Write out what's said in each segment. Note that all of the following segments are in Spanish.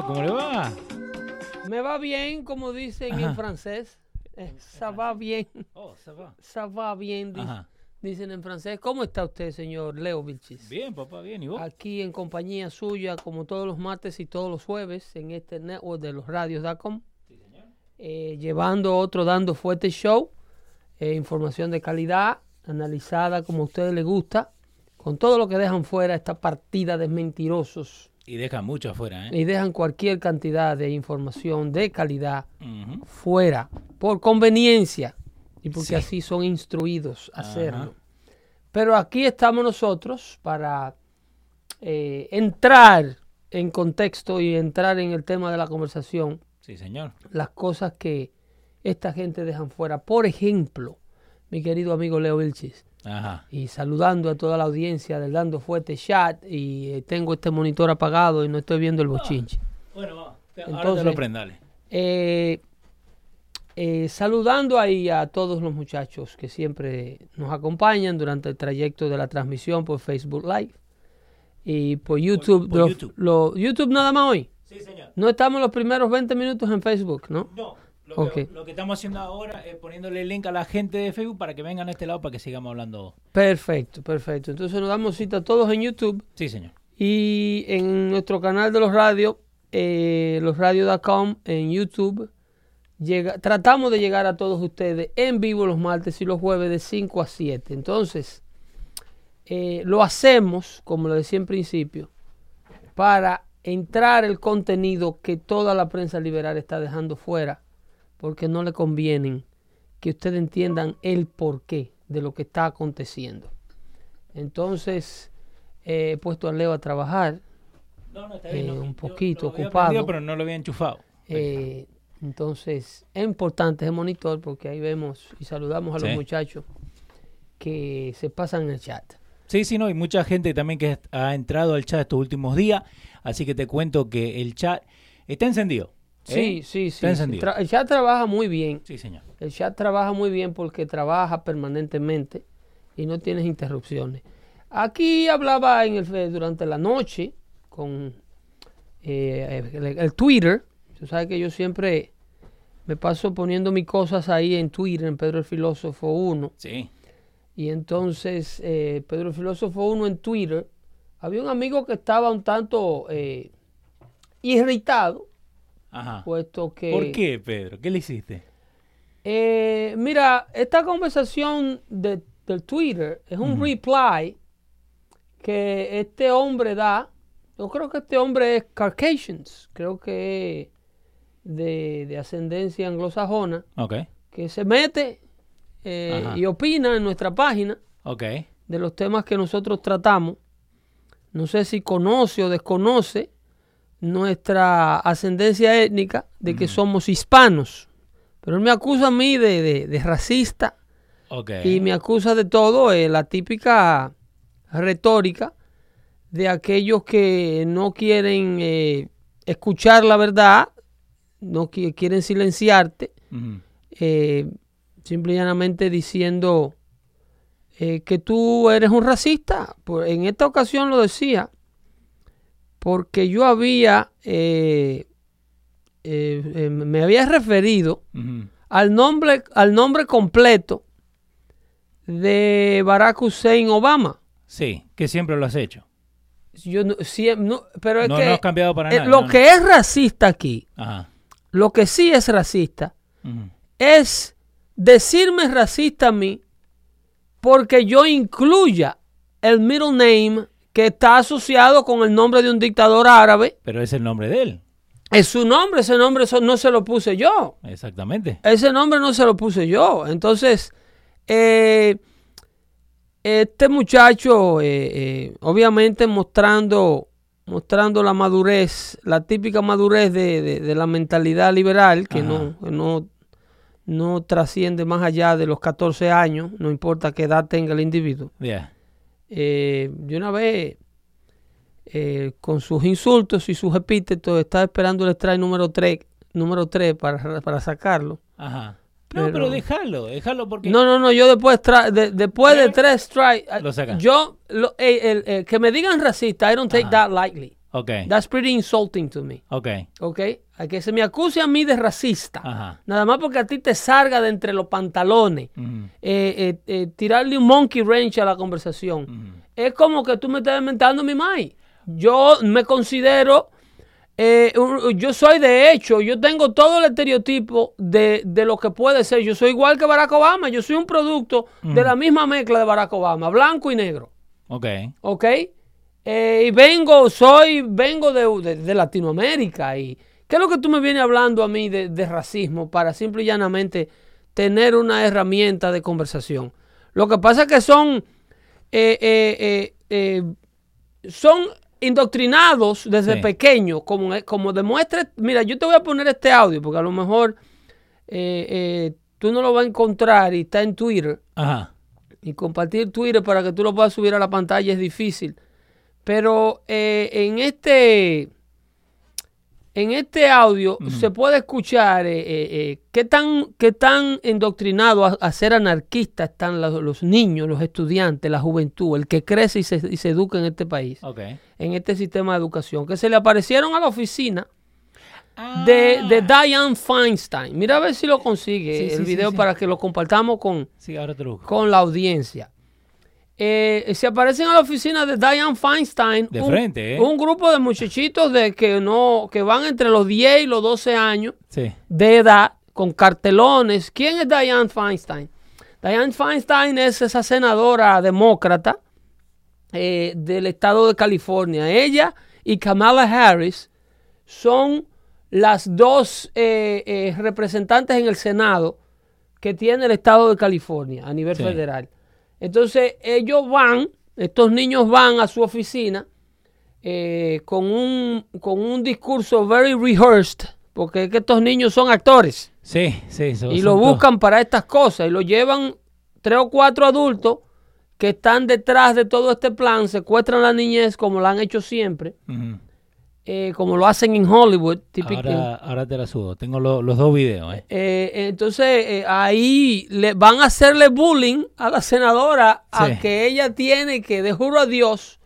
Va? ¿Cómo le va? Me va bien, como dicen en francés. Eh, ça va bien. Oh, se va. Ça va bien, Ajá. dicen en francés. ¿Cómo está usted, señor Leo Vilchis? Bien, papá, bien. ¿Y vos? Aquí en compañía suya, como todos los martes y todos los jueves, en este network de los radios.com. Eh, llevando otro Dando Fuerte Show. eh, información de calidad, analizada como a ustedes les gusta. Con todo lo que dejan fuera esta partida de mentirosos. Y deja mucho afuera, ¿eh? Y dejan cualquier cantidad de información de calidad fuera por conveniencia y porque Sí. así son instruidos a hacerlo. Pero aquí estamos nosotros para eh, entrar en contexto y entrar en el tema de la conversación, Sí, señor. las cosas que esta gente dejan fuera. Por ejemplo, mi querido amigo Leo Vilchis, Ajá. y saludando a toda la audiencia del Dando Fuerte Chat, y eh, tengo este monitor apagado y no estoy viendo el bochinche. Bueno, va. Ahora te Entonces- lo prendale. Eh, eh, saludando ahí a todos los muchachos que siempre nos acompañan durante el trayecto de la transmisión por Facebook Live y por YouTube. por YouTube. lo- YouTube nada más hoy. Sí, señor. No estamos los primeros 20 minutos en Facebook, ¿no? No. Lo, que, lo que estamos haciendo ahora es poniéndole el link a la gente de Facebook para que vengan a este lado para que sigamos hablando. Perfecto, perfecto. Entonces nos damos cita todos en YouTube Sí, señor. y en nuestro canal de los radios, eh, losradios.com en YouTube. Llega, tratamos de llegar a todos ustedes en vivo los martes y los jueves de 5 a 7. Entonces, eh, lo hacemos, como lo decía en principio, para entrar el contenido que toda la prensa liberal está dejando fuera, porque no le convienen que ustedes entiendan el porqué de lo que está aconteciendo. Entonces, eh, he puesto a Leo a trabajar. No, no, está Eh, no, un poquito lo ocupado. pero no lo había enchufado. Eh, entonces, es importante ese monitor porque ahí vemos y saludamos a los Sí. muchachos que se pasan en el chat. Sí, sí, no, hay mucha gente también que ha entrado al chat estos últimos días, así que te cuento que el chat está encendido. ¿Eh? Sí, sí, sí. Encendido. El chat trabaja muy bien. Sí, señor. El chat trabaja muy bien porque trabaja permanentemente y no tienes interrupciones. Aquí hablaba en el, durante la noche con eh, el, el Twitter. Tú sabes que yo siempre me paso poniendo mis cosas ahí en Twitter, en Pedro el Filósofo 1. Sí. Y entonces, eh, Pedro el Filósofo 1 en Twitter, había un amigo que estaba un tanto irritado, Ajá. puesto que... ¿Por qué, Pedro? ¿Qué le hiciste? Eh, mira, esta conversación de, del Twitter es un reply que este hombre da. Yo creo que este hombre es Caucasians, creo que es de, de ascendencia anglosajona, Ok. que se mete eh, y opina en nuestra página Ok. de los temas que nosotros tratamos. No sé si conoce o desconoce nuestra ascendencia étnica de que somos hispanos. Pero él me acusa a mí de, de- de racista y me acusa de todo, eh, la típica retórica de aquellos que no quieren eh, escuchar la verdad, no qui- quieren silenciarte, Ujú. eh, simple y llanamente diciendo eh, que tú eres un racista. Por- en esta ocasión lo decía porque yo había, eh, eh, eh, me había referido al nombre, al nombre completo de Barack Hussein Obama. Sí, que siempre lo has hecho. Yo no, siem- no, pero es No, que no has cambiado para eh, nada. lo que es racista aquí, Ajá. lo que sí es racista, es decirme racista a mí porque yo incluya el middle name que está asociado con el nombre de un dictador árabe. Pero es el nombre de él. Es su nombre, ese nombre no se lo puse yo. Exactamente. Ese nombre no se lo puse yo. Entonces, eh, este muchacho, eh, eh, obviamente mostrando, mostrando la madurez, la típica madurez de, de- de la mentalidad liberal, que Ajá. no, que no, no trasciende más allá de los 14 años, no importa qué edad tenga el individuo. Yeah. Eh, de una vez, eh, con sus insultos y sus epítetos, está esperando el strike número 3, número 3 para, para sacarlo. Ajá. No, Pero- pero, déjalo, déjalo porque. No, no, no, yo después, de- después de tres strikes, yo, lo- el- que me digan racista, I don't take Ajá. that lightly. Ok. That's pretty insulting to me, Ok. ¿ok? A que se me acuse a mí de racista, Ajá. nada más porque a ti te salga de entre los pantalones, eh, eh, eh, tirarle un monkey wrench a la conversación. Es como que tú me estás inventando mi mai. Yo me considero, yo soy de hecho, yo tengo todo el estereotipo de, de lo que puede ser. Yo soy igual que Barack Obama, yo soy un producto de la misma mezcla de Barack Obama, blanco y negro. Ok. ¿Ok? Eh, y vengo, soy, vengo de, de- de Latinoamérica. ¿Y qué es lo que tú me vienes hablando a mí de, de racismo para simple y llanamente tener una herramienta de conversación? Lo que pasa es que son, eh, eh, eh, eh, son indoctrinados desde Sí. pequeños, como, como demuestra, mira, yo te voy a poner este audio porque a lo mejor eh, eh, tú no lo vas a encontrar y está en Twitter Ajá. y compartir Twitter para que tú lo puedas subir a la pantalla es difícil. Pero eh, en este en este audio se puede escuchar eh, eh, eh, qué tan qué tan endoctrinados a, a ser anarquistas están los, los niños, los estudiantes, la juventud, el que crece y se, y se educa en este país, en este sistema de educación, que se le aparecieron a la oficina de, de Diane Feinstein. Mira a ver si lo consigue Sí, el sí, video sí. para que lo compartamos con, ahora con la audiencia. Eh, se aparecen a la oficina de Diane Feinstein. De un, frente, ¿eh? Un grupo de muchachitos de que no, que van entre los 10 y los 12 años Sí. de edad, con cartelones. ¿Quién es Diane Feinstein? Diane Feinstein es esa senadora demócrata eh, del estado de California. Ella y Kamala Harris son las dos eh, representantes en el Senado que tiene el estado de California a nivel Sí. federal. Entonces ellos van, estos niños van a su oficina eh, con, un, con un discurso very rehearsed, porque es que estos niños son actores Sí, sí. son- y lo todos- buscan para estas cosas y lo llevan tres o cuatro adultos que están detrás de todo este plan, secuestran a la niñez como lo han hecho siempre, Ujú. Eh, como lo hacen en Hollywood. Ahora, ahora te la subo. Tengo lo- los dos videos, ¿eh? Eh, entonces eh, ahí le van a hacerle bullying a la senadora a que ella tiene que, de juro a Dios,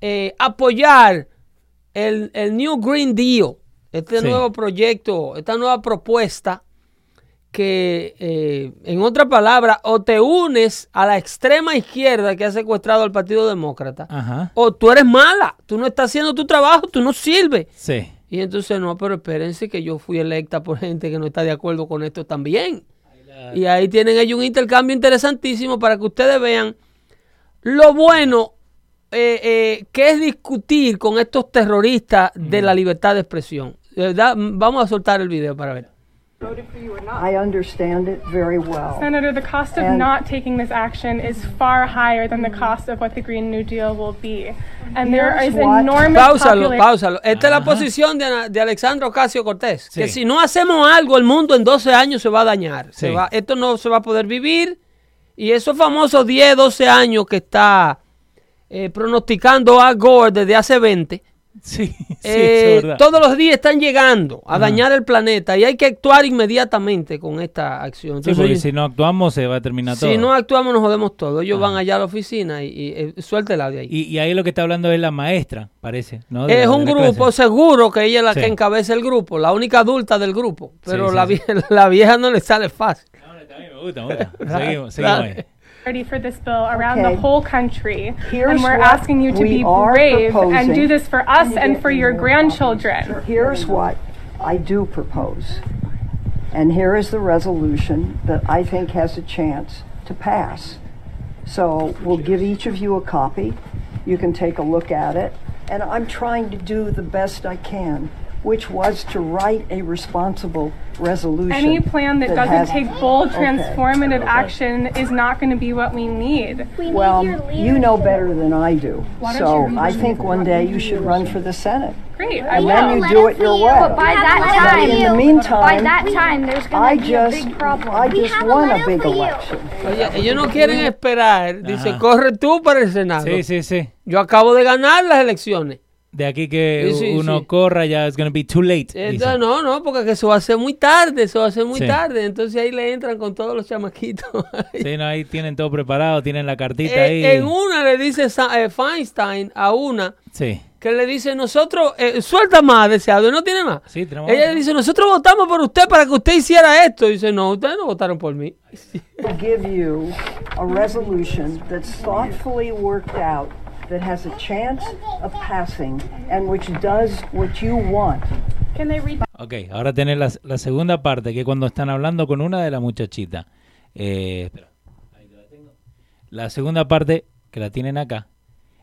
eh, apoyar el, el New Green Deal, este Sí. nuevo proyecto, esta nueva propuesta que, eh, en otra palabra, o te unes a la extrema izquierda que ha secuestrado al Partido Demócrata, Ajá. o tú eres mala, tú no estás haciendo tu trabajo, tú no sirves. Sí. Y entonces, no, pero espérense que yo fui electa por gente que no está de acuerdo con esto también. Y ahí tienen ellos un intercambio interesantísimo para que ustedes vean lo bueno eh, eh, que es discutir con estos terroristas de la libertad de expresión. Verdad, vamos a soltar el video para ver. I understand it very well. Senator, the cost of And- not taking this action is far higher than the cost of what the Green New Deal will be. And there is what- enormous Páusalo, páusalo. Esta es la posición de, de Alexandra Ocasio Cortés. Que Sí. si no hacemos algo, el mundo en 12 años se va a dañar. Se Sí. va- esto no se va a poder vivir. Y esos famosos 10, 12 años que está eh, pronosticando a Gore desde hace 20, Sí, sí, eh, es verdad. todos los días están llegando a dañar el planeta y hay que actuar inmediatamente con esta acción. Sí, porque si no actuamos se va a terminar todo. si no actuamos nos jodemos todo. Ellos van allá a la oficina y, y, eh, suelta el audio ahí. y, y ahí lo que está hablando es la maestra, parece. ¿no? De Es un grupo, clase. seguro que ella es la Sí. que encabeza el grupo, la única adulta del grupo. Pero Sí, la, sí, vie- la vieja no le sale fácil. No, bien, me gusta, me gusta. Seguimos, seguimos ahí. Ready for this bill around Okay. the whole country. Here's and we're asking you to be brave and do this for us and for your grandchildren. Here's what I do propose. And here is the resolution that I think has a chance to pass. So we'll give each of you a copy. You can take a look at it. And I'm trying to do the best I can, which was to write a responsible resolution. Any plan that doesn't take bold, Okay. transformative action is not going to be what we need. Well, you know better than I do. So I think one day you should run for the Senate. Great. I And will. then you do it your way. But by that But time, in the meantime, by that time, there's going to be a big problem. I just won a big election. Oye, ellos no quieren esperar. Dice, Ajá. corre tú para el Senado. Sí, sí, sí. Yo acabo de ganar las elecciones. De aquí que Sí, sí, uno sí. corra ya es gonna be too late. Entonces, no, no, porque que eso va a ser muy tarde, eso va a ser muy Sí. tarde. Entonces ahí le entran con todos los chamaquitos. Sí, no, ahí tienen todo preparado, tienen la cartita Eh, ahí. en una le dice eh, Feinstein a una Sí. que le dice, nosotros, eh, suelta más deseado, no tiene más. Sí, tenemos Ella otra. le dice, nosotros votamos por usted para que usted hiciera esto. Y dice, no, ustedes no votaron por mí. will give you a resolution that's thoughtfully worked out, that has a chance of passing, and which does what you want. Can they read Ok, ahora tenés la, la segunda parte, que cuando están hablando con una de las muchachitas. Eh, espera, ahí te la tengo. La segunda parte, que la tienen acá.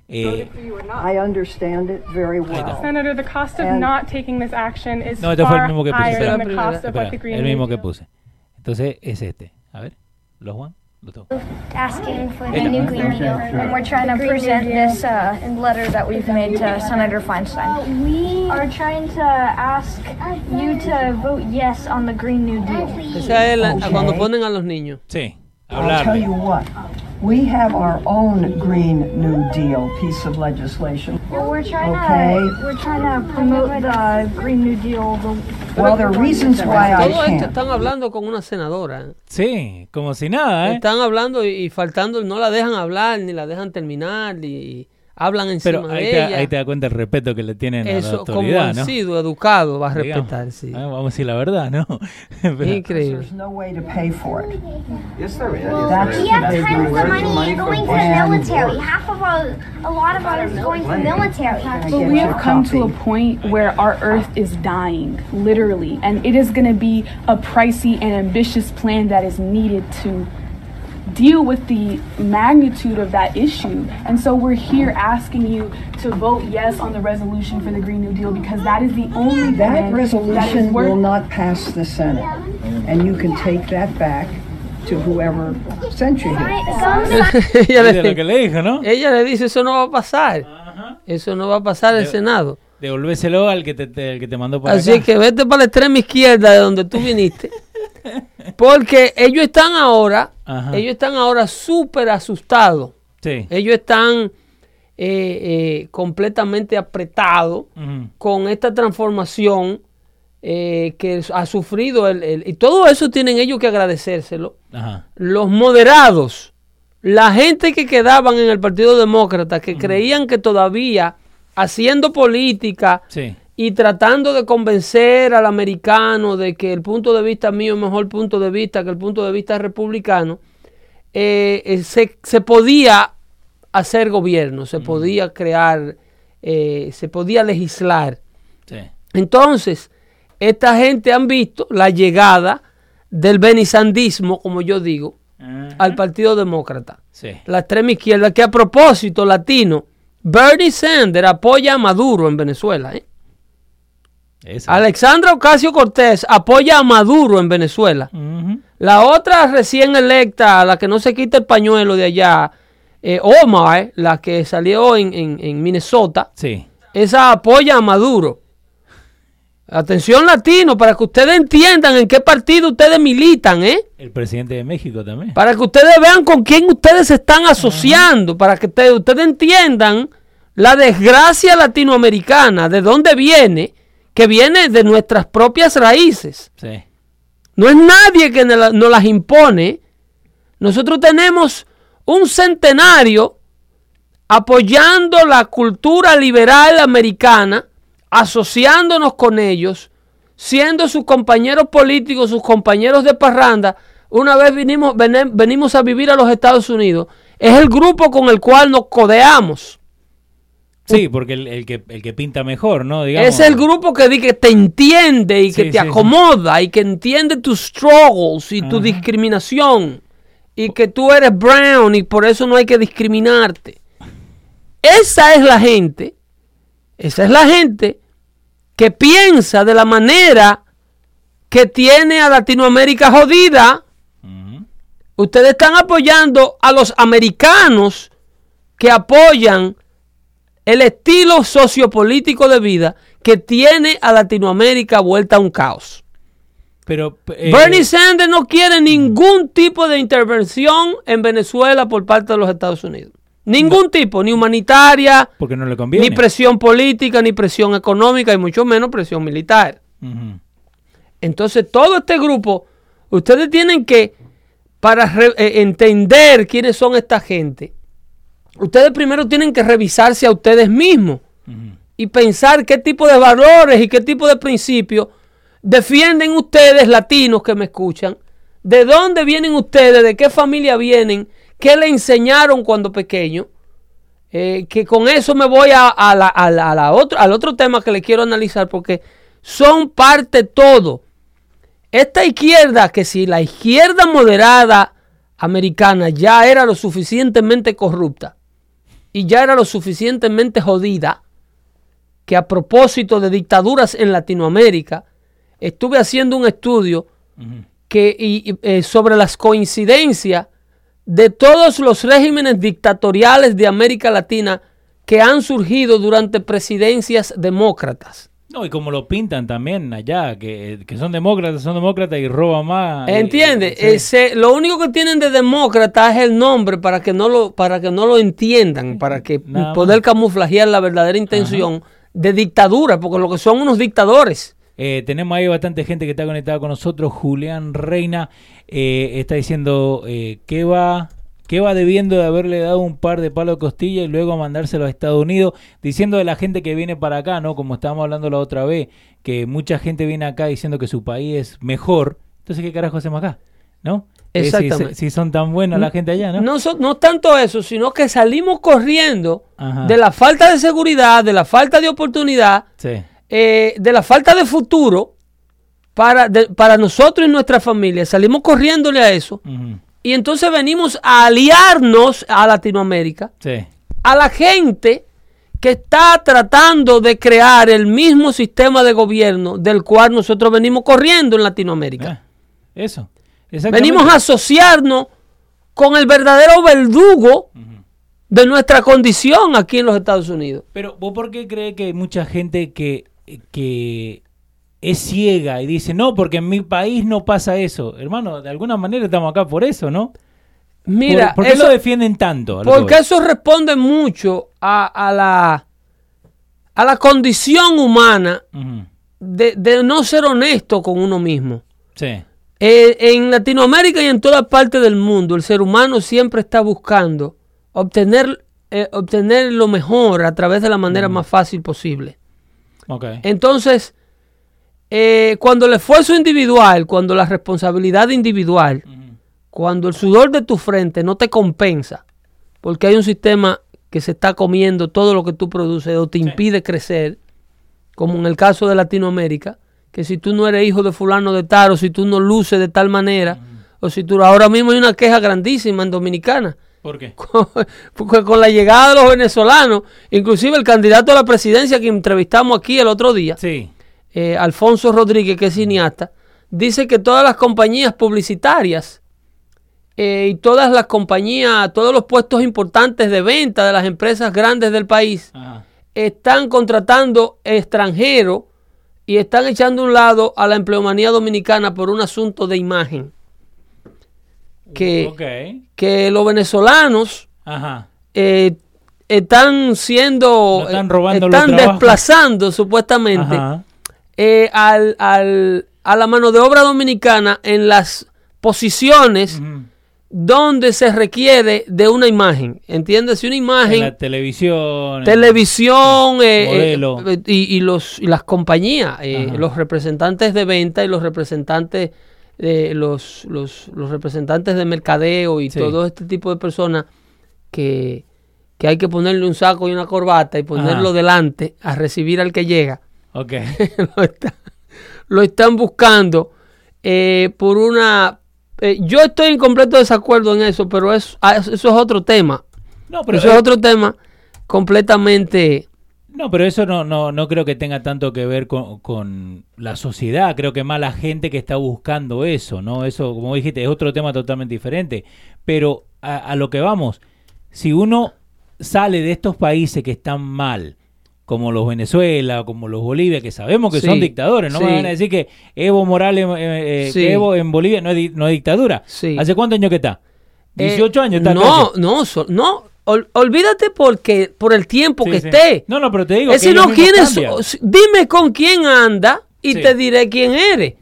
Eh, I understand it very well. Senator, the cost of And- not taking this action is no, este fue el far mismo que puse. higher Espera, than the cost of espera, what the Green el New mismo que Deal- puse. Entonces es este. A ver, ¿lo Juan? Lo tengo. asking for the Hey, new. Green Deal, and we're trying to present this uh, letter that we've made to Senator Feinstein. We are trying to ask you to vote yes on the Green New Deal. Esa es la- Ok. cuando ponen a los niños. Sí, I'll tell you what, we have our own Green New Deal piece of legislation. Well, we're trying Okay. to we're trying to promote the Green New Deal. The, Well, there are reasons why I Todo esto están hablando con una senadora. Sí, como si nada, ¿eh? Están hablando y, y faltando, no la dejan hablar, ni la dejan terminar, y hablan encima Pero ahí de te, ella. ahí te das cuenta el respeto que le tienen a la Eso, como autoridad, han ¿no? sido educado, va a Digamos. respetar, sí. Ah, Vamos a decir la verdad, ¿no? Pero- Increíble. There's no way to pay for it. Yes, there is. That's we the have big tons of money going to the And- military. Half of our, a lot of ours is going to the military. But we have come to a point where our earth is dying, literally, and it is going to be a pricey and ambitious plan that is needed to deal with the magnitude of that issue. And so we're here asking you to vote yes on the resolution for the Green New Deal because that is the only That that is resolution worth will not pass the Senate, and you can take that back to whoever sent you here. ella, Mira lo que le, le dijo, ¿no? ella le dice, eso no va a pasar. Eso no va a pasar el Senado. Devolvéselo al que te, te- al que te mandó para Así acá. que vete para la extrema izquierda de donde tú viniste. Porque ellos están ahora, Ajá. ellos están ahora súper asustados. Sí. Ellos están eh, eh, completamente apretados con esta transformación eh, que ha sufrido el, el- y todo eso tienen ellos que agradecérselo. Ajá. Los moderados, la gente que quedaban en el Partido Demócrata, que creían que todavía haciendo política Sí. Y tratando de convencer al americano de que el punto de vista mío es mejor punto de vista que el punto de vista republicano, eh, eh, se, se podía hacer gobierno, se podía crear, eh, se podía legislar. Sí. Entonces, esta gente han visto la llegada del benisandismo, como yo digo, al Partido Demócrata. Sí. La extrema izquierda, que a propósito, latino, Bernie Sanders apoya a Maduro en Venezuela. ¿eh? Alexandra Ocasio Cortés apoya a Maduro en Venezuela. La otra recién electa, la que no se quita el pañuelo de allá, eh, Omar, la que salió en, en- en Minnesota, Sí. esa apoya a Maduro. Atención latino, para que ustedes entiendan en qué partido ustedes militan, ¿eh? El presidente de México también. Para que ustedes vean con quién ustedes se están asociando, para que te- ustedes entiendan la desgracia latinoamericana, de dónde viene, que viene de nuestras propias raíces. Sí. No es nadie que nos la- nos las impone. Nosotros tenemos un centenario apoyando la cultura liberal americana, asociándonos con ellos, siendo sus compañeros políticos, sus compañeros de parranda. Una vez vinimos, venimos a vivir a los Estados Unidos. Es el grupo con el cual nos codeamos. Sí, porque el, el que, el que pinta mejor, ¿no? Digamos. Es el grupo que, que te entiende y que Sí, te sí, sí. acomoda y que entiende tus struggles y tu discriminación y que tú eres brown y por eso no hay que discriminarte. Esa es la gente, esa es la gente que piensa de la manera que tiene a Latinoamérica jodida. Ustedes están apoyando a los americanos que apoyan el estilo sociopolítico de vida que tiene a Latinoamérica vuelta a un caos. Pero. eh, Bernie Sanders no quiere ningún tipo de intervención en Venezuela por parte de los Estados Unidos. Ningún tipo, ni humanitaria, Porque no le conviene. ni presión política, ni presión económica, y mucho menos presión militar. Entonces, todo este grupo, ustedes tienen que, para eh, entender quiénes son esta gente, ustedes primero tienen que revisarse a ustedes mismos y pensar qué tipo de valores y qué tipo de principios defienden ustedes, latinos que me escuchan, de dónde vienen ustedes, de qué familia vienen, qué le enseñaron cuando pequeño. Eh, que con eso me voy a, a la- a la- a la otro, al otro tema que le quiero analizar porque son parte todo. Esta izquierda, que si la izquierda moderada americana ya era lo suficientemente corrupta y ya era lo suficientemente jodida, que a propósito de dictaduras en Latinoamérica, estuve haciendo un estudio que, y- y, eh, sobre las coincidencias de todos los regímenes dictatoriales de América Latina que han surgido durante presidencias demócratas. No, y como lo pintan también allá, que, que son demócratas, son demócratas y roban más. y- ¿Entiendes? sí. Ese- lo único que tienen de demócrata es el nombre para que no lo, para que no lo entiendan, para que Nada poder más. camuflajear la verdadera intención de dictadura, porque lo que son unos dictadores. Eh, tenemos ahí bastante gente que está conectada con nosotros. Julián Reina eh, está diciendo eh, que va que va debiendo de haberle dado un par de palos de costilla y luego mandárselo a Estados Unidos, diciendo de la gente que viene para acá, ¿no? Como estábamos hablando la otra vez, que mucha gente viene acá diciendo que su país es mejor. Entonces, ¿qué carajo hacemos acá? ¿No? Si- Exactamente. Si, son tan buenos la gente allá, ¿no? No, so- no tanto eso, sino que salimos corriendo Ajá. de la falta de seguridad, de la falta de oportunidad, Sí. eh, de la falta de futuro para, de- para nosotros y nuestra familia. Salimos corriéndole a eso. Ujú. Y entonces venimos a aliarnos a Latinoamérica, Sí. a la gente que está tratando de crear el mismo sistema de gobierno del cual nosotros venimos corriendo en Latinoamérica. Ah, eso. Venimos a asociarnos con el verdadero verdugo de nuestra condición aquí en los Estados Unidos. Pero ¿vos por qué crees que hay mucha gente que, que es ciega y dice, no, porque en mi país no pasa eso? Hermano, de alguna manera estamos acá por eso, ¿no? Mira, ¿Por, por qué eso- lo defienden tanto? porque eso responde mucho a, a la, a la condición humana de, de no ser honesto con uno mismo. Sí. Eh, en Latinoamérica y en toda parte del mundo, el ser humano siempre está buscando obtener, eh, obtener lo mejor a través de la manera más fácil posible. Ok. Entonces, eh, cuando el esfuerzo individual, cuando la responsabilidad individual, cuando el sudor de tu frente no te compensa, porque hay un sistema que se está comiendo todo lo que tú produces o te impide crecer, como en el caso de Latinoamérica, que si tú no eres hijo de fulano de tal, o si tú no luces de tal manera, o si tú ahora mismo hay una queja grandísima en Dominicana, ¿Por qué? porque con la llegada de los venezolanos, inclusive el candidato a la presidencia que entrevistamos aquí el otro día, Sí. Eh, Alfonso Rodríguez, que es cineasta, dice que todas las compañías publicitarias eh, y todas las compañías, todos los puestos importantes de venta de las empresas grandes del país Ajá. están contratando extranjeros y están echando a un lado a la empleomanía dominicana por un asunto de imagen. Que, que los venezolanos Ajá. eh, están siendo, No están robando están desplazando supuestamente Ajá. Eh, al, al- a la mano de obra dominicana en las posiciones donde se requiere de una imagen. ¿Entiendes? Una En imagen, la televisión. en- televisión eh, eh, Modelo. y, y los, y las compañías, eh, los representantes de venta y los representantes, eh, los, los, los representantes de mercadeo y Sí. todo este tipo de personas que, que hay que ponerle un saco y una corbata y ponerlo Ajá. delante a recibir al que llega. Ok. lo, está- lo están buscando eh, por una... eh, yo estoy en completo desacuerdo en eso, pero es, ah, eso es otro tema. No, pero, eso es eh, otro tema completamente... no, pero eso no, no, no creo que tenga tanto que ver con, con la sociedad. Creo que más la gente que está buscando eso, ¿no? Eso, como dijiste, es otro tema totalmente diferente. Pero a, a lo que vamos, si uno sale de estos países que están mal, como los Venezuela, como los Bolivia, que sabemos que Sí, son dictadores, no sí. me van a decir que Evo Morales, eh, eh, Sí. que Evo en Bolivia no es, di- no es dictadura. ¿Hace cuántos años que está? Eh, 18 años está No, casi. no, so- no. ol- olvídate porque por el tiempo que esté. No, no, pero te digo Es que ellos no. Dime con quién anda y te diré quién eres.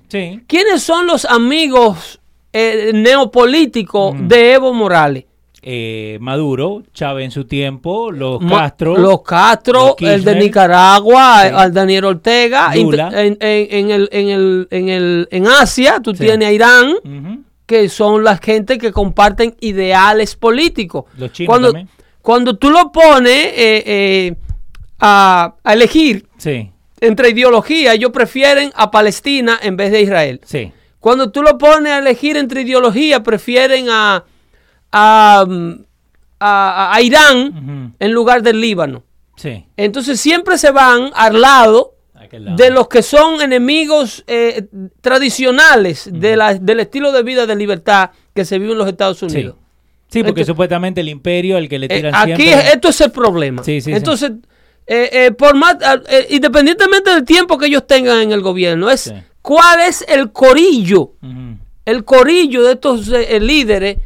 ¿Quiénes son los amigos eh, neopolíticos Mm. de Evo Morales? Eh, Maduro, Chávez en su tiempo, los Ma- Castro, Los Castro, los el de. Nicaragua, Sí. al Daniel Ortega. Lula. En, en- en el, en, el, en, el, en Asia, tú Sí. tienes a Irán, que son la gente que comparten ideales políticos. Los chinos cuando, también. cuando tú lo pones eh, eh, a, a elegir Sí, entre ideología, ellos prefieren a Palestina en vez de Israel. sí, Cuando tú lo pones a elegir entre ideología, prefieren a, a, mm, a- a Irán en lugar del Líbano. sí. Entonces siempre se van al lado de los que son enemigos eh, tradicionales de la- del estilo de vida de libertad que se vive en los Estados. Unidos. Sí, porque Entonces- supuestamente el imperio, el que le Eh, tiran aquí siempre... esto es el problema. Sí, sí, sí. Entonces, eh, eh, por más, eh, independientemente del tiempo que ellos tengan en el gobierno, es cuál es el corillo el corillo de estos eh, eh, líderes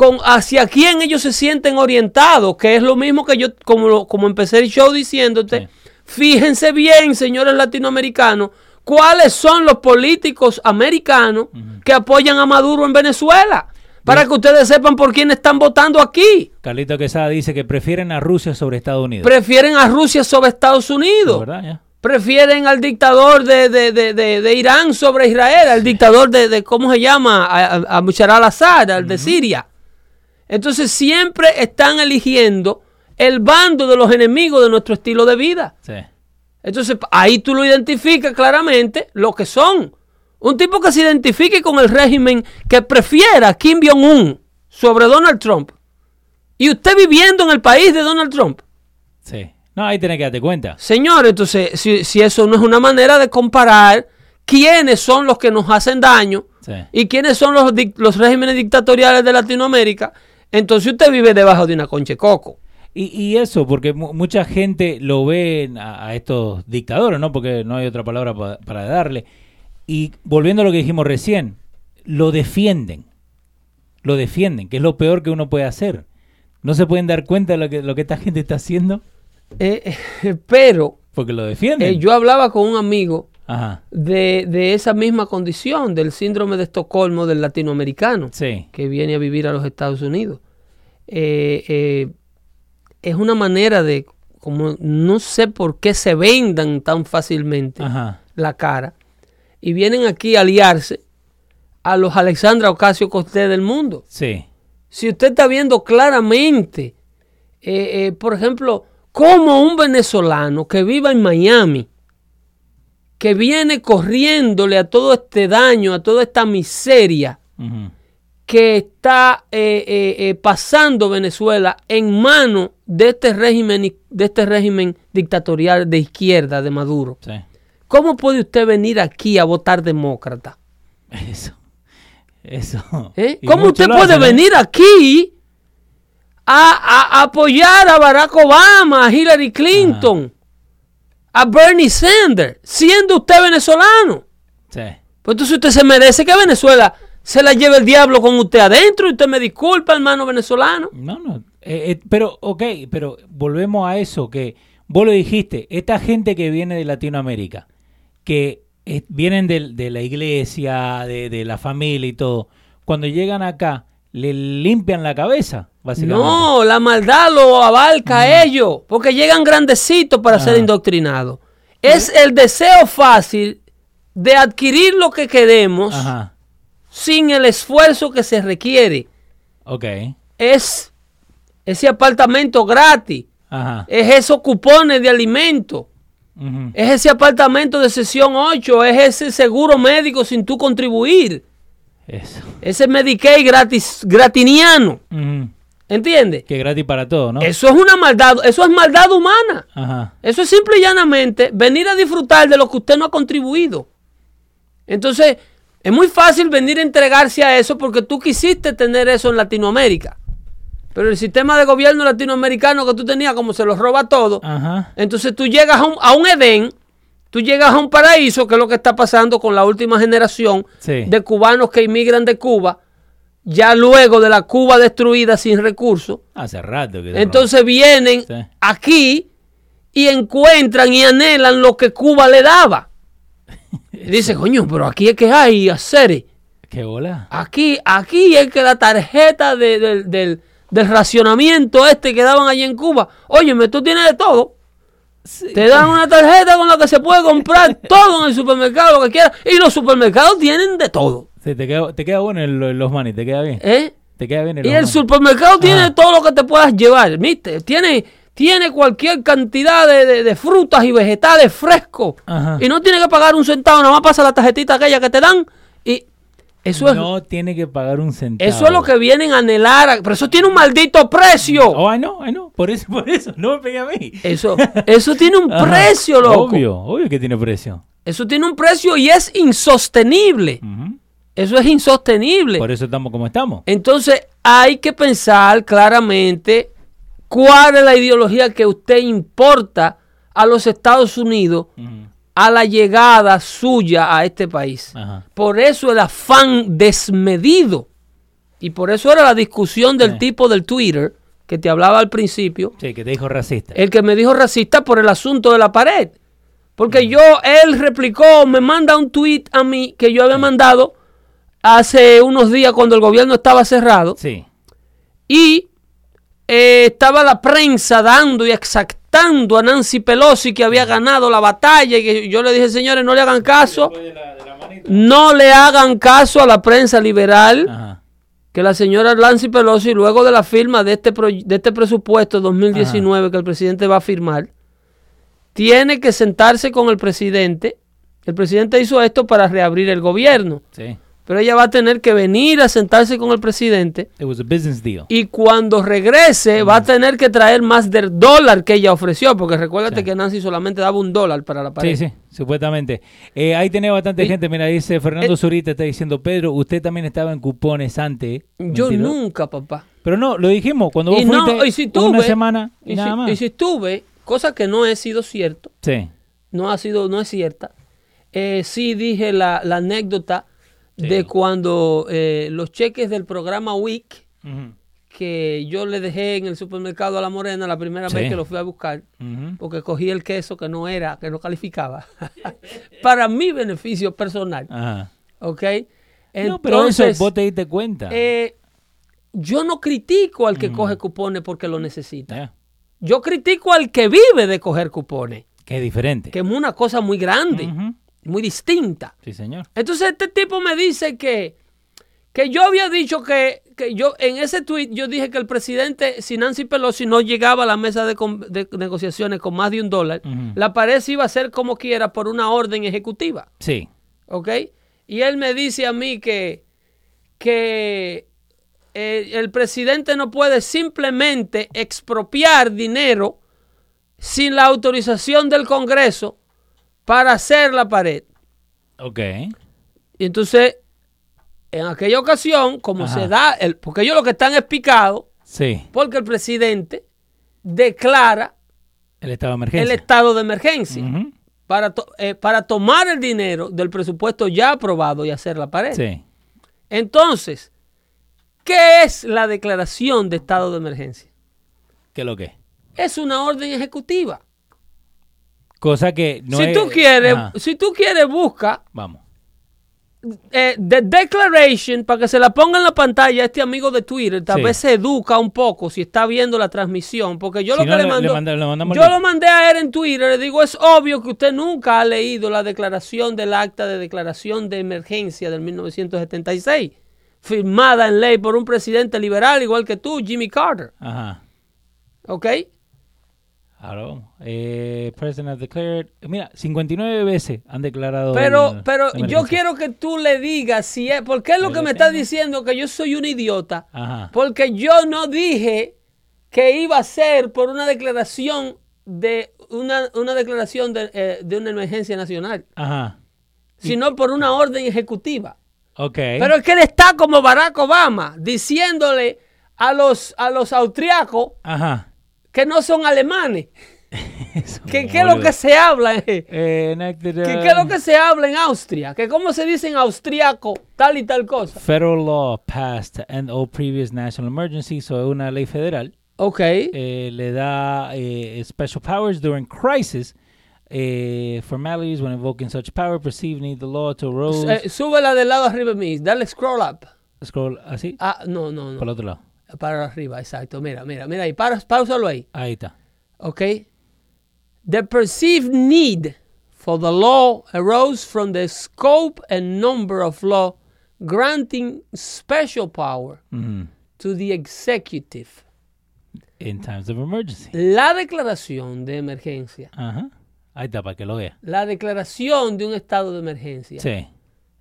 con hacia quién ellos se sienten orientados, que es lo mismo que yo, como, como empecé el show diciéndote, fíjense bien, señores latinoamericanos, cuáles son los políticos americanos que apoyan a Maduro en Venezuela, para que ustedes sepan por quién están votando aquí. Carlito Quesada dice que prefieren a Rusia sobre Estados Unidos. Prefieren a Rusia sobre Estados Unidos. Prefieren al dictador de, de- de- de- de Irán sobre Israel, al dictador de, de- ¿cómo se llama? A, a, a Bashar al-Assad, al de Siria. Entonces siempre están eligiendo el bando de los enemigos de nuestro estilo de vida. Sí. Entonces ahí tú lo identificas claramente lo que son. Un tipo que se identifique con el régimen que prefiera Kim Jong-un sobre Donald Trump. Y usted viviendo en el país de Donald Trump. Sí. No, ahí tenés que darte cuenta. Señor, entonces, si, si eso no es una manera de comparar quiénes son los que nos hacen daño Sí. y quiénes son los, los regímenes dictatoriales de Latinoamérica, entonces usted vive debajo de una concha de coco. Y, y eso, porque mu- mucha gente lo ve a, a estos dictadores, ¿no? Porque no hay otra palabra pa- para darle. Y volviendo a lo que dijimos recién, lo defienden. Lo defienden, que es lo peor que uno puede hacer. ¿No se pueden dar cuenta de lo que, lo que esta gente está haciendo? Eh, eh, pero Porque lo defienden. eh, yo hablaba con un amigo Ajá. de, de esa misma condición, del síndrome de Estocolmo del latinoamericano, Sí. que viene a vivir a los Estados Unidos. Eh, eh, es una manera de, como no sé por qué se vendan tan fácilmente Ajá. la cara, y vienen aquí a aliarse a los Alexandra Ocasio Cortés del mundo. Sí. Si usted está viendo claramente, eh, por ejemplo, como un venezolano que viva en Miami, que viene corriéndole a todo este daño, a toda esta miseria que está eh, eh, eh, pasando Venezuela en manos de este régimen de este régimen dictatorial de izquierda de Maduro. Sí. ¿Cómo puede usted venir aquí a votar demócrata? Eso. Eso. ¿Eh? ¿Cómo usted puede hacen, venir aquí a, a- a apoyar a Barack Obama, a Hillary Clinton, a Bernie Sanders, siendo usted venezolano? Sí. Pues entonces usted se merece que Venezuela se la lleve el diablo con usted adentro y usted me disculpa, hermano venezolano. No, no. eh, eh, pero, ok, pero volvemos a eso que vos lo dijiste. Esta gente que viene de Latinoamérica, que eh, vienen de, la iglesia, de, de la familia y todo, cuando llegan acá, le limpian la cabeza, básicamente. No, la maldad lo abarca a ellos, porque llegan grandecitos para ser Ah. indoctrinados. Es el deseo fácil de adquirir lo que queremos sin el esfuerzo que se requiere. Ok. Es ese apartamento gratis, Ajá. es esos cupones de alimento, es ese apartamento de sesión 8, es ese seguro médico sin tú contribuir, Eso. ese Medicaid gratis, gratiniano, Ujú. ¿entiendes? Que gratis para todo, ¿no? Eso es una maldad, eso es maldad humana. Ajá. Eso es simple y llanamente venir a disfrutar de lo que usted no ha contribuido. Entonces, es muy fácil venir a entregarse a eso porque tú quisiste tener eso en Latinoamérica. Pero el sistema de gobierno latinoamericano que tú tenías, como se los roba todo, Ajá. entonces tú llegas a un, a un Edén, tú llegas a un paraíso, que es lo que está pasando con la última generación Sí. de cubanos que inmigran de Cuba, ya luego de la Cuba destruida sin recursos. Hace rato que Entonces vienen Sí. aquí y encuentran y anhelan lo que Cuba le daba. Y dice, coño, pero aquí es que hay hacer. Qué bola. Aquí, aquí es que la tarjeta de- del- del, del racionamiento este que daban allí en Cuba. Óyeme, tú tienes de todo. Te dan una tarjeta con la que se puede comprar todo en el supermercado, lo que quieras. Y los supermercados tienen de todo. Sí, te, queda, te queda bueno el, los manis, te queda bien. ¿eh? Te queda bien el Y el manis. supermercado tiene todo lo que te puedas llevar, ¿viste? Tiene, tiene cualquier cantidad de, de- de frutas y vegetales frescos. Ajá. Y no tiene que pagar un centavo, nada más pasa la tarjetita aquella que te dan. Y eso es, No tiene que pagar un centavo. eso es lo que vienen a anhelar. Pero eso tiene un maldito precio. Oh, ay, no, ay, no. Por eso, por eso. No me pegue a mí. Eso, eso tiene un Ajá. precio, loco. Obvio, obvio que tiene precio. Eso tiene un precio y es insostenible. Eso es insostenible. Por eso estamos como estamos. Entonces hay que pensar claramente cuál es la ideología que usted importa a los Estados Unidos. A la llegada suya a este país. Ajá. Por eso el afán desmedido. Y por eso era la discusión del Sí. tipo del Twitter que te hablaba al principio. Sí, que te dijo racista. El que me dijo racista por el asunto de la pared. Porque yo, él replicó, me manda un tweet a mí que yo había mandado hace unos días cuando el gobierno estaba cerrado. Sí. Y eh, estaba la prensa dando y exactando a Nancy Pelosi que había ganado la batalla. Y que yo le dije, señores, no le hagan caso. No le hagan caso a la prensa liberal. Ajá. Que la señora Nancy Pelosi, luego de la firma de este, proy- de este presupuesto 2019 que el presidente va a firmar, tiene que sentarse con el presidente. El presidente hizo esto para reabrir el gobierno. Sí. Pero ella va a tener que venir a sentarse con el presidente It was a business deal. y cuando regrese va a tener que traer más del dólar que ella ofreció, porque recuérdate que Nancy solamente daba un dólar para la pared. Sí, sí, supuestamente. Eh, ahí tenés bastante gente. Mira, dice Fernando Eh, Zurita, está diciendo, Pedro, usted también estaba en cupones antes. Yo nunca, papá. Pero no, lo dijimos, cuando vos Y no, fuiste y si una tuve, semana y, y nada si, más. y si estuve, cosa que no he sido cierto, Sí, no ha sido, no es cierta. Eh, sí dije la, la anécdota Sí. de cuando eh, los cheques del programa WIC que yo le dejé en el supermercado a la Morena la primera Sí. vez que lo fui a buscar, porque cogí el queso que no era, que no calificaba, para mi beneficio personal. Ajá. ¿Ok? no, pero eso Entonces, vos te diste cuenta. eh, yo no critico al que coge cupones porque lo necesita. Yo critico al que vive de coger cupones, Que es diferente. que es una cosa muy grande. Muy distinta. Sí, señor. Entonces este tipo me dice que, que yo había dicho que, que yo en ese tweet yo dije que el presidente, si Nancy Pelosi no llegaba a la mesa de, de negociaciones con más de un dólar, la pared se iba a hacer como quiera por una orden ejecutiva. Sí. ¿ok? Y él me dice a mí que, que eh, el presidente no puede simplemente expropiar dinero sin la autorización del Congreso para hacer la pared. Ok. Y entonces, en aquella ocasión, como Ajá. se da, el, porque ellos lo que están es picados, Sí. porque el presidente declara El estado de emergencia. el estado de emergencia para, to- eh, para tomar el dinero del presupuesto ya aprobado y hacer la pared. Sí. Entonces, ¿qué es la declaración de estado de emergencia? ¿Qué es lo que es? Es una orden ejecutiva. Cosa que no si es- tú quieres, Ajá. si tú quieres busca Vamos. eh, the declaration para que se la ponga en la pantalla este amigo de Twitter, tal Sí. vez se educa un poco si está viendo la transmisión, porque yo Si lo no, que le mando, manda- le mandamos yo el lo mandé a él en Twitter, le digo, es obvio que usted nunca ha leído la declaración del acta de declaración de emergencia del 1976, firmada en ley por un presidente liberal igual que tú, Jimmy Carter. Ajá. ¿Ok? Ahora vamos. Eh, President has declared. Mira, 59 veces han declarado. Pero, el- pero yo quiero que tú le digas si es, porque es lo que me está tengo. diciendo que yo soy un idiota, Ajá. porque yo no dije que iba a ser por una declaración de una, una declaración de, eh, de una emergencia nacional, Ajá. sino por una orden ejecutiva. Ok. Pero es que él está como Barack Obama diciéndole a los, a los austriacos Ajá. Que no son alemanes. ¿Qué, qué es lo que se habla? eh? Eh, enacted, ¿Qué, qué es lo que se habla en Austria? ¿Que ¿Cómo se dice en austriaco tal y tal cosa? Federal law passed to end all previous national emergencies. So, es una ley federal. Ok. eh, le da eh, special powers during crisis. Eh, formalities when invoking such power perceived need the law to arose. Súbela del lado arriba de mí. Dale scroll up. Scroll así. Ah, no, no, Por el no. otro lado. Para arriba, exacto. Mira, mira, mira ahí. Para, pausalo ahí. Ahí está. Ok. The perceived need for the law arose from the scope and number of law granting special power Ujú. to the executive. In times of emergency. La declaración de emergencia, Ajá. Ahí está, para que lo vea. la declaración de un estado de emergencia, Sí.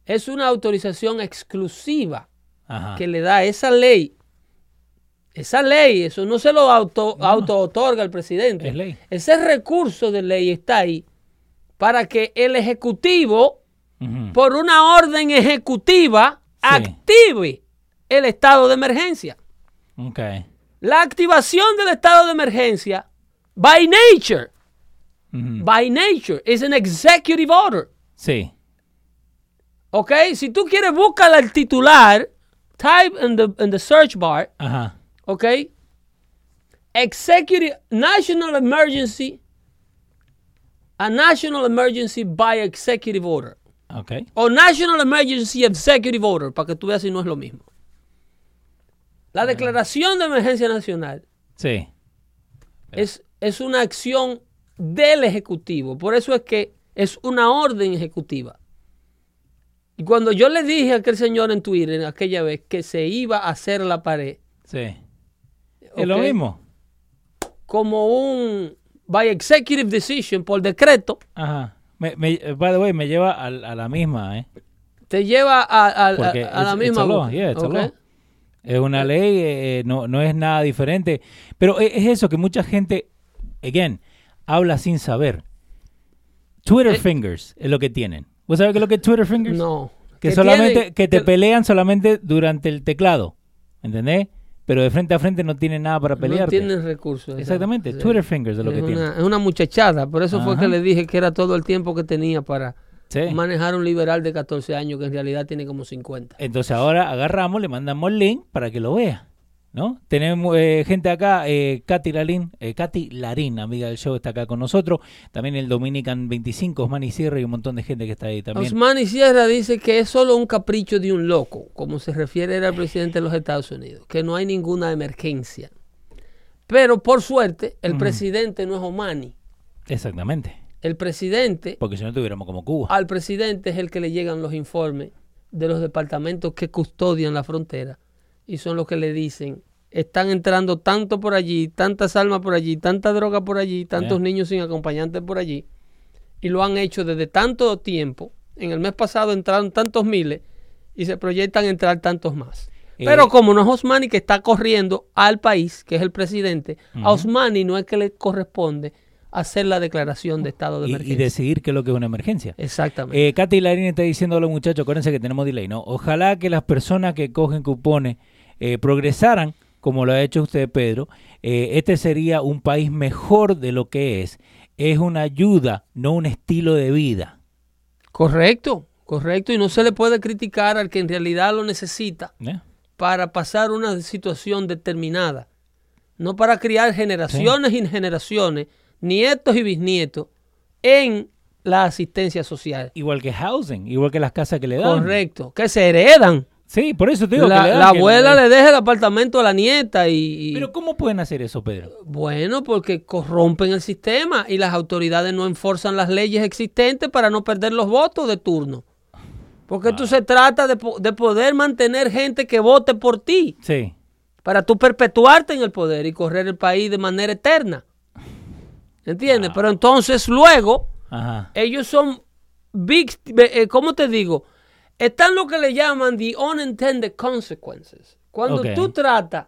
es una autorización exclusiva Ajá. que le da esa ley. Esa ley, eso no se lo auto, auto otorga el presidente. Es ley. Ese recurso de ley está ahí para que el ejecutivo, por una orden ejecutiva, Sí. active el estado de emergencia. Ok. La activación del estado de emergencia, by nature, by nature, is an executive order. Sí. ¿Ok? Si tú quieres, buscar el titular, type in the, in the search bar, Ajá. ¿Ok? Executive, National Emergency, a National Emergency by Executive Order. Ok. O National Emergency Executive Order, para que tú veas si no es lo mismo. La declaración de emergencia nacional Sí. es, es una acción del Ejecutivo. Por eso es que es una orden ejecutiva. Y cuando yo le dije a aquel señor en Twitter en aquella vez que se iba a hacer la pared, Sí. Es lo mismo. como un by executive decision por decreto, Ajá. Me, me, eh, by the way, me lleva al- a, la misma, ¿eh? te lleva a, a- a- a la misma a law, yeah, it's a Ok. law. Es una ley, eh, no, no es nada diferente. Pero e- es eso que mucha gente, again, habla sin saber. Twitter Eh. fingers es lo que tienen. ¿Vos sabés qué es lo que es Twitter fingers? No. Que, Que solamente, tienen- que te que- pelean solamente durante el teclado. ¿Entendés? Pero de frente a frente no tienen nada para No pelearte. tienen recursos. Exactamente, sí. Twitter fingers es lo que es tienen. una, es una muchachada, por eso fue Ajá. que le dije que era todo el tiempo que tenía para Sí. manejar un liberal de 14 años que en realidad tiene como 50. Entonces ahora agarramos, le mandamos el link para que lo vea. ¿No? Tenemos eh, gente acá, eh, Katy Larín, eh, Katy Larín, amiga del show, está acá con nosotros. También el Dominican 25, Osmani Sierra y un montón de gente que está ahí también. Osmani Sierra dice que es solo un capricho de un loco, como se refiere el presidente de los Estados Unidos, que no hay ninguna emergencia. Pero por suerte, el presidente no es Omani. Exactamente. El presidente, Porque si no tuviéramos como Cuba. al presidente es el que le llegan los informes de los departamentos que custodian la frontera y son los que le dicen, están entrando tanto por allí, tantas almas por allí, tanta droga por allí, tantos niños sin acompañantes por allí. Y lo han hecho desde tanto tiempo. En el mes pasado entraron tantos miles y se proyectan entrar tantos más. Eh, Pero como no es Osmani que está corriendo al país, que es el presidente, a Osmani no es que le corresponde hacer la declaración de estado de y, y emergencia. decidir qué es lo que es una emergencia. Exactamente. Eh, Katy Larín está diciendo a los muchachos, acuérdense que tenemos delay, ¿no? Ojalá que las personas que cogen cupones eh, progresaran, como lo ha hecho usted, Pedro. Eh, este sería un país mejor de lo que es. Es una ayuda, no un estilo de vida. Correcto, correcto. Y no se le puede criticar al que en realidad lo necesita ¿eh? para pasar una situación determinada. No para criar generaciones y generaciones, nietos y bisnietos, en la asistencia social. Igual que housing, igual que las casas que le dan. Correcto. Que se heredan. Sí, por eso te digo La, que la que abuela le deja el apartamento a la nieta y... Pero ¿cómo pueden hacer eso, Pedro? Bueno, porque corrompen el sistema y las autoridades no enforzan las leyes existentes para no perder los votos de turno. Porque esto se trata de, de poder mantener gente que vote por ti, Sí. para tú perpetuarte en el poder y correr el país de manera eterna. ¿Entiendes? Pero entonces luego Ajá. ellos son big, eh, ¿cómo te digo? Están lo que le llaman the unintended consequences. Cuando Ok. tú tratas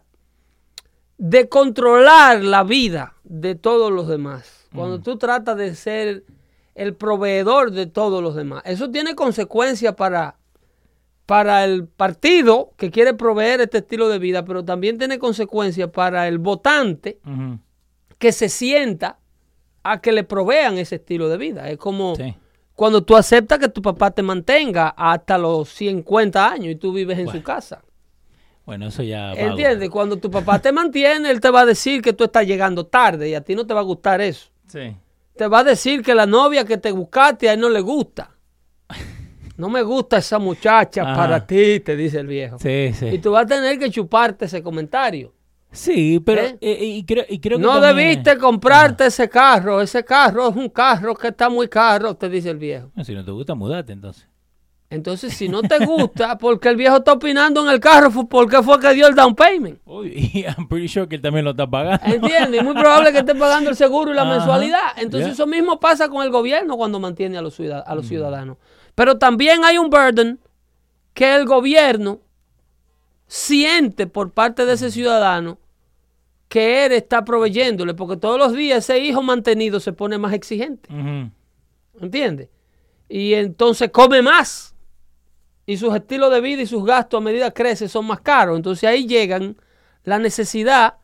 de controlar la vida de todos los demás, cuando tú tratas de ser el proveedor de todos los demás, eso tiene consecuencias para, para el partido que quiere proveer este estilo de vida, pero también tiene consecuencias para el votante que se sienta a que le provean ese estilo de vida. Es como Sí. Cuando tú aceptas que tu papá te mantenga hasta los 50 años y tú vives en su casa. Bueno, eso ya. vago. ¿Entiendes? Cuando tu papá te mantiene, él te va a decir que tú estás llegando tarde y a ti no te va a gustar eso. Sí. Te va a decir que la novia que te buscaste a él no le gusta. No me gusta esa muchacha Ajá. para ti, te dice el viejo. Sí, Y sí. tú vas a tener que chuparte ese comentario. Sí, pero. ¿Eh? eh, y, creo, y creo que. No también- debiste comprarte ese carro. Ese carro es un carro que está muy caro, te dice el viejo. Si no te gusta, mudate entonces. Entonces, si no te gusta, porque el viejo está opinando en el carro, fue porque fue que dio el down payment. Uy, y I'm pretty sure que él también lo está pagando. ¿Entiendes? Y muy probable que esté pagando el seguro y la Ajá. mensualidad. Entonces, Yeah. eso mismo pasa con el gobierno cuando mantiene a los, ciudad- a los ciudadanos. Pero también hay un burden que el gobierno siente por parte de ese ciudadano que él está proveyéndole, porque todos los días ese hijo mantenido se pone más exigente. Ujú. ¿Entiendes? Y entonces come más. Y sus estilos de vida y sus gastos a medida que crece son más caros. Entonces ahí llegan la necesidad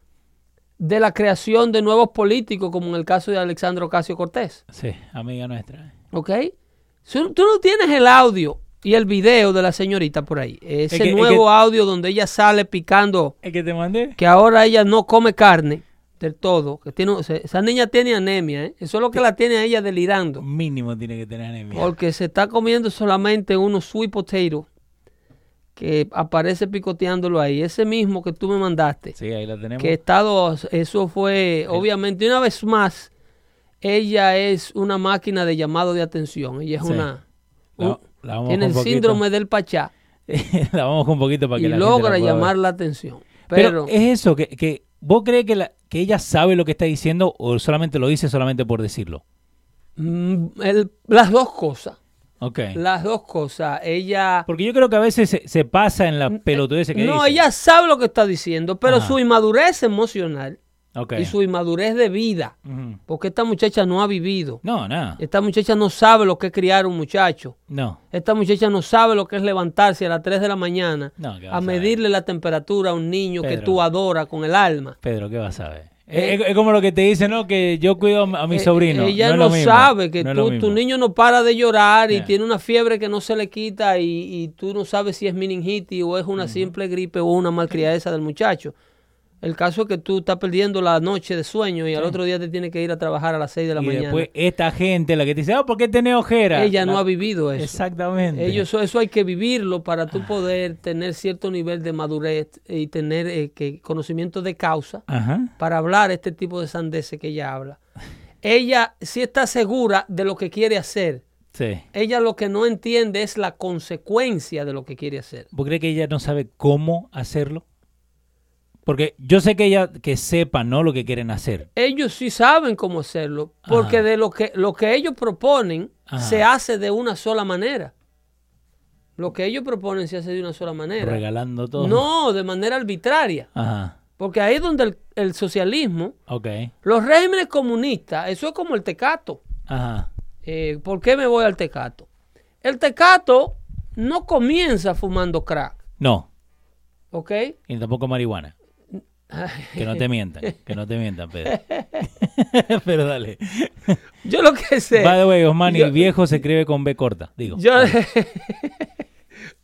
de la creación de nuevos políticos, como en el caso de Alexandro Ocasio Cortés. Sí, amiga nuestra. ¿Ok? Tú no tienes el audio y el video de la señorita por ahí. Ese que- es nuevo que- audio donde ella sale picando ¿Es que te mandé? que ahora ella no come carne del todo. Que tiene, esa niña tiene anemia, ¿eh? Eso es lo que la tiene a ella delirando. Mínimo tiene que tener anemia. Porque se está comiendo solamente unos sweet potatoes que aparece picoteándolo ahí. Ese mismo que tú me mandaste. Sí, ahí la tenemos. Que estado, eso fue, obviamente, una vez más, ella es una máquina de llamado de atención. Ella es Sí. una... Un- tiene el síndrome del pachá la vamos con un poquito para que y la gente la logra pueda ver. llamar la atención. Pero, Pero, es eso, que, que vos crees que, la- que ella sabe lo que está diciendo o solamente lo dice solamente por decirlo. mm, el- las dos cosas. Ok. Las dos cosas. Ella... Porque yo creo que a veces se, se pasa en la pelotudez que No, dice. ella sabe lo que está diciendo, pero Ajá. su inmadurez emocional Y su inmadurez de vida, porque esta muchacha no ha vivido. No, nada. Esta muchacha no sabe lo que es criar un muchacho. No. Esta muchacha no sabe lo que es levantarse a las 3 de la mañana No, ¿qué vas a medirle la temperatura a un niño que tú adoras con el alma. Pedro, ¿qué vas a ver? Eh, es, es como lo que te dicen, ¿no? Que yo cuido a mi Eh, sobrino. Ella no, no, es lo mismo. sabe que No tú- tu niño no para de llorar y tiene una fiebre que no se le quita y, y tú no sabes si es meningitis o es una simple gripe o una malcriadeza del muchacho. El caso es que tú estás perdiendo la noche de sueño y al otro día te tienes que ir a trabajar a las 6 de la y mañana. después esta gente, la que te dice, ah, ¿por qué tenés ojera? Ella no ha vivido eso. Exactamente. Ellos, eso, eso hay que vivirlo para tú poder tener cierto nivel de madurez y tener eh, que, conocimiento de causa Ajá. para hablar este tipo de sandeces que ella habla. Ella sí está segura de lo que quiere hacer. Sí. Ella lo que no entiende es la consecuencia de lo que quiere hacer. ¿Vos crees que ella no sabe cómo hacerlo? Porque yo sé que ella que sepa, ¿no? Lo que quieren hacer. Ellos sí saben cómo hacerlo, porque Ajá. de lo que, lo que ellos proponen Ajá. se hace de una sola manera. Lo que ellos proponen se hace de una sola manera. Regalando todo. No, de manera arbitraria. Ajá. Porque ahí es donde el, el socialismo, Ok. los regímenes comunistas, eso es como el tecato. Ajá. Eh, ¿Por qué me voy al tecato? El tecato no comienza fumando crack, No. ¿ok? Y tampoco marihuana. Que no te mientan. Que no te mientan, Pedro. Pero dale. Yo lo que sé. By the way, Osmani, yo- viejo se escribe con B corta. Digo. Yo,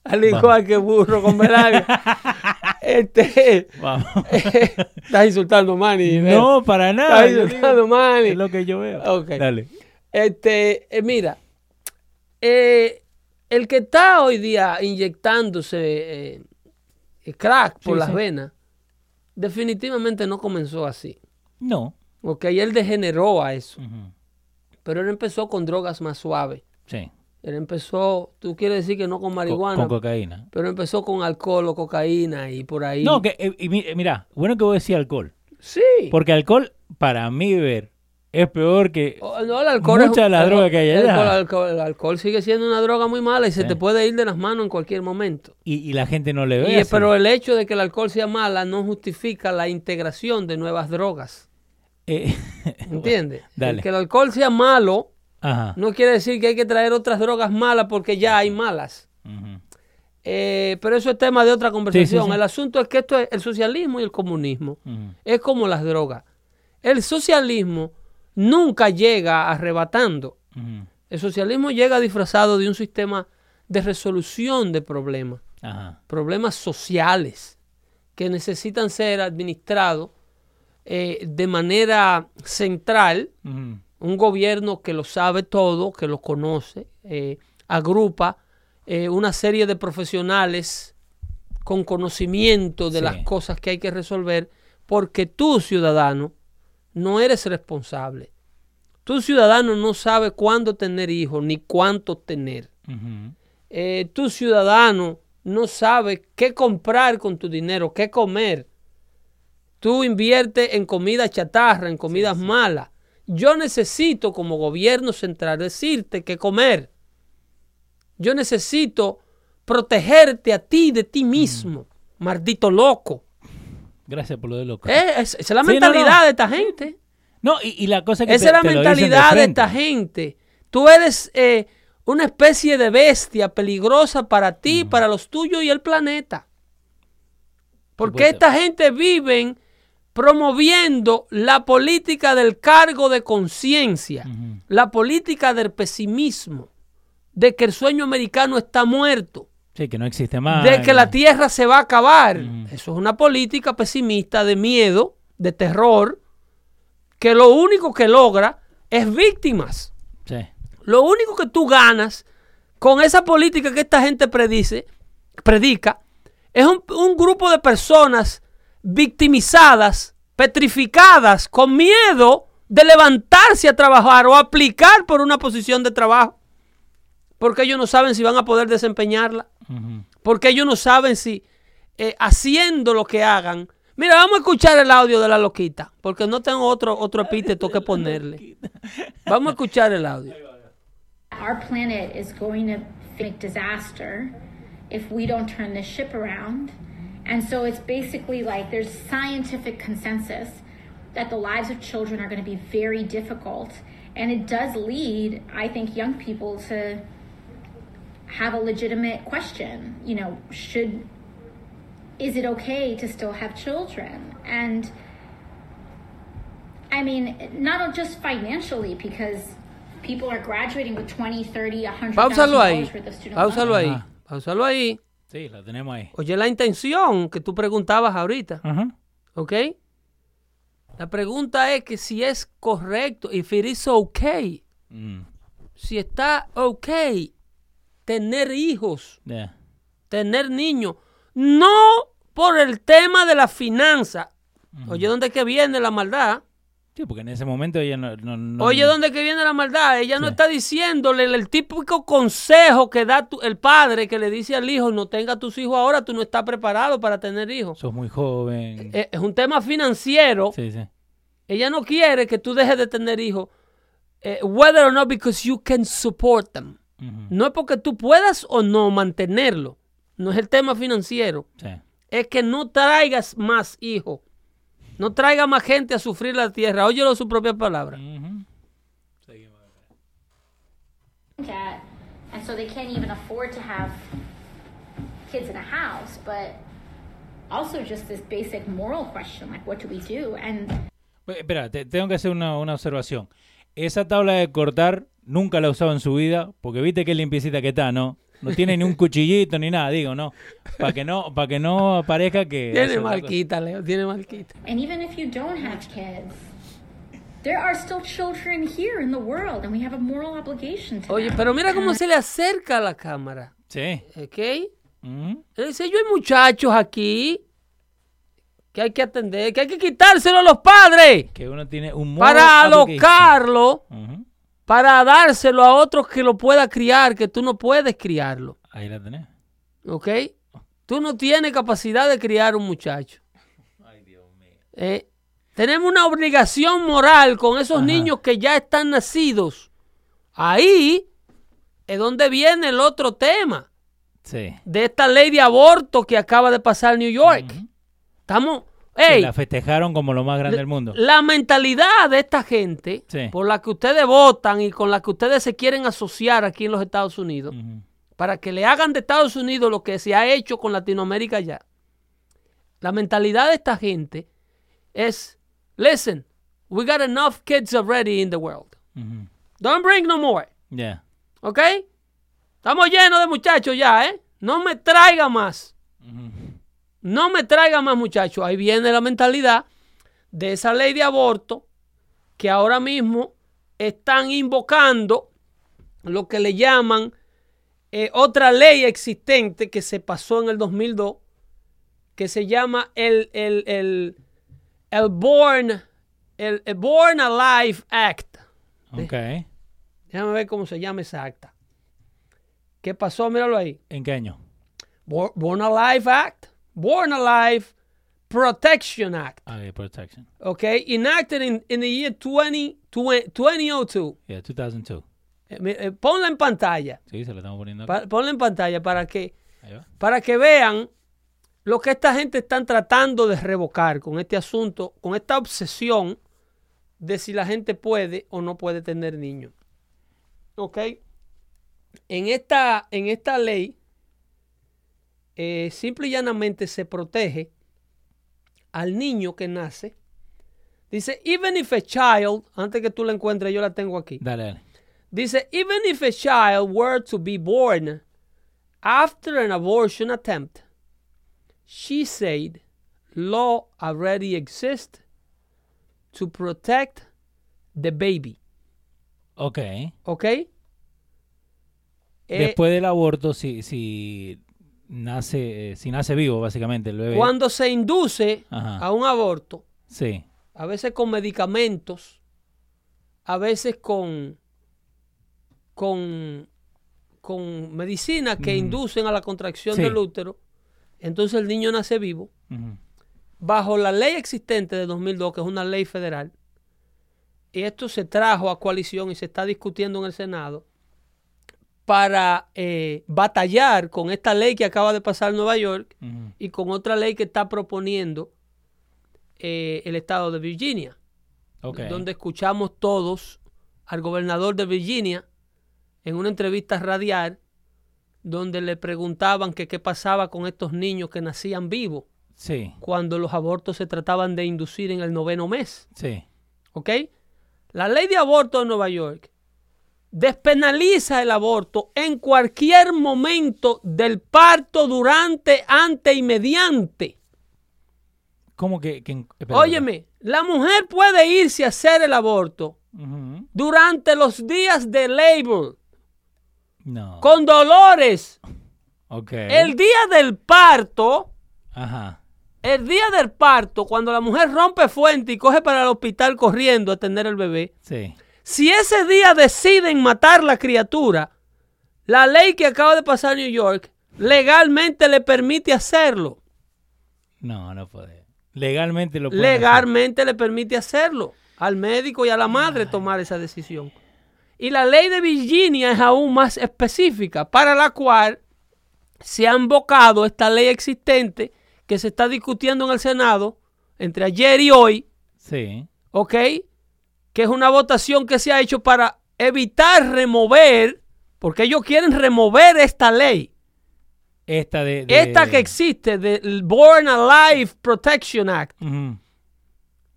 al igual que burro con velarga. este, Vamos. estás insultando Manny. ¿ves? No, para nada. Estás insultando digo, Manny. Es lo que yo veo. Dale. Este, eh, mira, eh, el que está hoy día inyectándose eh, crack por Sí, las sí. venas, definitivamente no comenzó así. No. Ok, él degeneró a eso. Pero él empezó con drogas más suaves. Sí. Él empezó, tú quieres decir que no con marihuana, con cocaína. pero empezó con alcohol o cocaína y por ahí. No, que, eh, eh, mira, bueno que vos decís alcohol. sí. Porque alcohol, para mí ver, es peor que... O- no, el alcohol es- Mucha de la el- droga que hay el, allá. alcohol- el alcohol- el alcohol sigue siendo una droga muy mala y se Sí. te puede ir de las manos en cualquier momento. Y, y la gente no le ve Y, así. pero el hecho de que el alcohol sea mala no justifica la integración de nuevas drogas. Eh, ¿Entiendes? dale. El que el alcohol sea malo Ajá. no quiere decir que hay que traer otras drogas malas porque ya hay malas. Eh, pero eso es tema de otra conversación. sí. El asunto es que esto es el socialismo y el comunismo. Es como las drogas. El socialismo nunca llega arrebatando. El socialismo llega disfrazado de un sistema de resolución de problemas, Ajá. problemas sociales que necesitan ser administrados eh, de manera central un gobierno que lo sabe todo, que lo conoce, eh, agrupa eh, una serie de profesionales con conocimiento de Sí. las cosas que hay que resolver, porque tú, ciudadano, no eres responsable. Tu ciudadano no sabe cuándo tener hijos ni cuánto tener. Eh, tu ciudadano no sabe qué comprar con tu dinero, qué comer. Tú inviertes en comida chatarra, en comidas malas. Yo necesito como gobierno central decirte qué comer. Yo necesito protegerte a ti de ti mismo, maldito loco. Gracias por lo de loco. Eh, es- esa es la Sí, mentalidad no. de esta gente. No, y, y la cosa que Esa te- es la te mentalidad de, esta gente. Tú eres eh, una especie de bestia peligrosa para ti, para los tuyos y el planeta. Porque esta gente viven promoviendo la política del cargo de conciencia, la política del pesimismo, de que el sueño americano está muerto, Sí, que no existe más. de que la tierra se va a acabar. Ujú. Eso es una política pesimista de miedo, de terror, que lo único que logra es víctimas. Sí. Lo único que tú ganas con esa política que esta gente predice, predica es un, un grupo de personas victimizadas, petrificadas, con miedo de levantarse a trabajar o aplicar por una posición de trabajo. Porque ellos no saben si van a poder desempeñarla. Ujú. Porque ellos no saben si eh, haciendo lo que hagan. Mira, vamos a escuchar el audio de la loquita. Porque no tengo otro, otro epíteto que ponerle. Vamos a escuchar el audio. Our planet is going to face disaster if we don't turn this ship around. And so it's basically like there's scientific consensus that the lives of children are going to be very difficult. And it does lead, I think, young people to have a legitimate question. You know, should, is it okay to still have children? And I mean, not just financially, because people are graduating with 20, 30, 100,000 Páusalo ahí. dollars worth of student Páusalo loans. ahí. Ajá. Páusalo ahí. Sí, lo tenemos ahí. Oye, la intención que tú preguntabas ahorita. Ajá. ¿Ok? La pregunta es que si es correcto, if it is okay, Mm, si está ok tener hijos, tener niños, no por el tema de la finanza. Oye, ¿dónde es que viene la maldad? Sí, porque en ese momento ella no... no- no- Oye, ¿dónde es que viene la maldad? Ella no está diciéndole el, el típico consejo que da tu- el padre que le dice al hijo, no tenga tus hijos ahora, tú no estás preparado para tener hijos. Sos muy joven. Eh, Es un tema financiero. sí, sí. Ella no quiere que tú dejes de tener hijos, eh, whether or not because you can support them. No es porque tú puedas o no mantenerlo. No es el tema financiero. Sí. Es que no traigas más hijos. No traiga más gente a sufrir la tierra. Óyelo su propia palabra. And so they can't even afford to have kids in a house. But also just this basic moral question, like what do we do? And Espera, te- tengo que hacer una, una observación. Esa tabla de cortar nunca la ha usado en su vida, porque viste qué limpiecita que está, ¿no? No tiene ni un cuchillito ni nada, digo, ¿no? Para que no, para que no parezca que... Tiene marquita, Leo. Tiene marquita. and even if you don't have kids, there are still children here in the world, and we have a moral obligation to Oye, pero mira cómo se le acerca a la cámara. Sí. ¿Ok? Él dice, yo hay muchachos aquí que hay que atender, que hay que quitárselo a los padres Que uno tiene un moral para alocarlo Ujú. Para dárselo a otros que lo pueda criar, que tú no puedes criarlo. Ahí la tenés. ¿Ok? Tú no tienes capacidad de criar un muchacho. Eh, tenemos una obligación moral con esos Ajá. niños que ya están nacidos. Ahí es donde viene el otro tema Sí. de esta ley de aborto que acaba de pasar en New York. Estamos... ¡Ey! la festejaron como lo más grande del mundo. La mentalidad de esta gente Sí. por la que ustedes votan y con la que ustedes se quieren asociar aquí en los Estados Unidos, para que le hagan de Estados Unidos lo que se ha hecho con Latinoamérica ya. La mentalidad de esta gente es, listen, we got enough kids already in the world. Don't bring no more. Yeah. ¿Ok? Estamos llenos de muchachos ya, ¿eh? No me traiga más. No me traiga más muchachos. Ahí viene la mentalidad de esa ley de aborto que ahora mismo están invocando lo que le llaman eh, otra ley existente que se pasó en el 2002 que se llama el, el, el, el Born, el, el Born Alive Act. Ok. Déjame ver cómo se llama esa acta. ¿Qué pasó? Míralo ahí. ¿En qué año? Bor- Born Alive Act. Born Alive Protection Act. Ah, yeah, protection. Okay, enacted in, in the year 20, 20 2002. Yeah, 2002. Eh, eh, ponla en pantalla. Sí, se lo estamos poniendo Pa- ponla en pantalla para que, para que vean lo que esta gente están tratando de revocar con este asunto, con esta obsesión de si la gente puede o no puede tener niños. ¿Ok? En esta, en esta ley, eh, simple y llanamente se protege al niño que nace. Dice, even if a child, antes que tú la encuentres, yo la tengo aquí. Dale, dale. Dice, even if a child were to be born after an abortion attempt, she said, law already exists to protect the baby. Ok. ¿Ok? Eh, Después del aborto, si, si nace, eh, si nace vivo, básicamente, el bebé. cuando se induce Ajá. a un aborto, Sí. a veces con medicamentos, a veces con, con, con medicinas que Mm. inducen a la contracción Sí. del útero, entonces el niño nace vivo. Bajo la ley existente de 2002, que es una ley federal, y esto se trajo a coalición y se está discutiendo en el Senado para eh, batallar con esta ley que acaba de pasar en Nueva York y con otra ley que está proponiendo eh, el estado de Virginia, donde escuchamos todos al gobernador de Virginia en una entrevista radial donde le preguntaban que qué pasaba con estos niños que nacían vivos Sí, cuando los abortos se trataban de inducir en el noveno mes. sí. ¿Ok? La ley de aborto de Nueva York despenaliza el aborto en cualquier momento del parto, durante, antes y mediante. ¿Cómo que? que Óyeme, la mujer puede irse a hacer el aborto durante los días de labor, No. con dolores. Ok. El día del parto, Ajá. el día del parto, cuando la mujer rompe fuente y coge para el hospital corriendo a atender el bebé, Sí. Si ese día deciden matar la criatura, la ley que acaba de pasar en New York legalmente le permite hacerlo. No, no puede. Legalmente lo puede. Legalmente le permite hacerlo al médico y a la madre tomar esa decisión. Y la ley de Virginia es aún más específica, para la cual se ha invocado esta ley existente que se está discutiendo en el Senado entre ayer y hoy, Sí. ¿ok? Que es una votación que se ha hecho para evitar remover, porque ellos quieren remover esta ley, Esta de. de- esta que existe, del Born Alive Protection Act.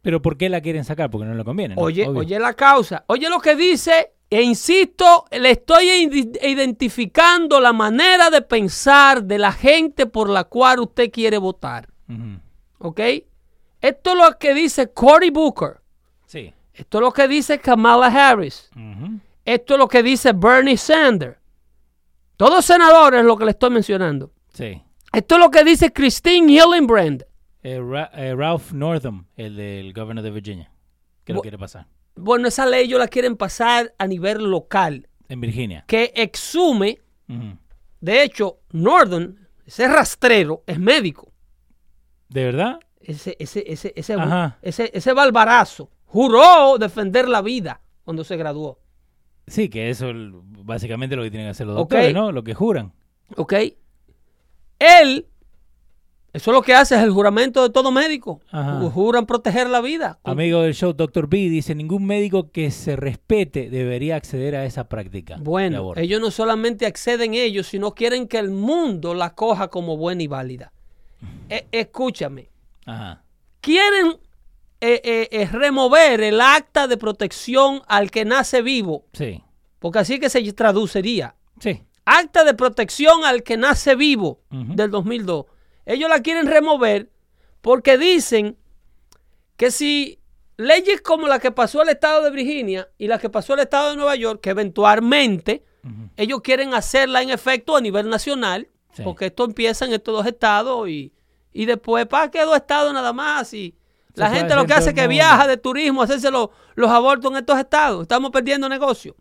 Pero ¿por qué la quieren sacar? Porque no le conviene. ¿no? Oye, Obvio. oye la causa, oye lo que dice, e insisto, le estoy ide- identificando la manera de pensar de la gente por la cual usted quiere votar, Ujú. ¿ok? Esto es lo que dice Cory Booker, Sí. Esto es lo que dice Kamala Harris. Esto es lo que dice Bernie Sanders. Todos senadores lo que le estoy mencionando. Sí. Esto es lo que dice Christine Hillenbrand. Eh, Ra- eh, Ralph Northam, el del gobernador de Virginia, que lo quiere pasar. Bueno, esa ley ellos la quieren pasar a nivel local, En Virginia. que exume, de hecho, Northern, ese rastrero, es médico. ¿De verdad? Ese, ese, ese, ese, Ajá. ese, ese barbarazo juró defender la vida cuando se graduó. Sí, que eso es básicamente lo que tienen que hacer los doctores, ¿no? Lo que juran. ¿Ok? Él, eso es lo que hace, es el juramento de todo médico. Ajá. Juran proteger la vida. Amigo del show, Dr. B dice, ningún médico que se respete debería acceder a esa práctica. Bueno, aborto". ellos no solamente acceden ellos, sino quieren que el mundo la coja como buena y válida. E- escúchame, Ajá. quieren eh, eh, eh, remover el acta de protección al que nace vivo, Sí. porque así que se traduciría. Sí. Acta de protección al que nace vivo Ujú. del 2002. Ellos la quieren remover porque dicen que si leyes como la que pasó el estado de Virginia y la que pasó el estado de Nueva York, que eventualmente ellos quieren hacerla en efecto a nivel nacional, Sí. porque esto empieza en estos dos estados y, y después, ¿para qué dos estados nada más? Y la gente lo que hace es que viaja de turismo a hacerse los, los abortos en estos estados. Estamos perdiendo negocio.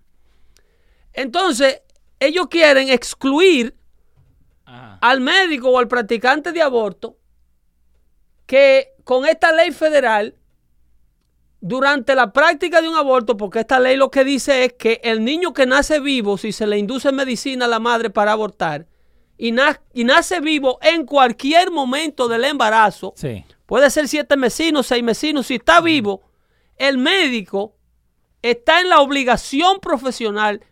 Entonces, ellos quieren excluir Ajá. al médico o al practicante de aborto que con esta ley federal, durante la práctica de un aborto, porque esta ley lo que dice es que el niño que nace vivo, si se le induce medicina a la madre para abortar, y, na- y nace vivo en cualquier momento del embarazo, Sí. Puede ser siete mesinos, seis mesinos, si está vivo, el médico está en la obligación profesional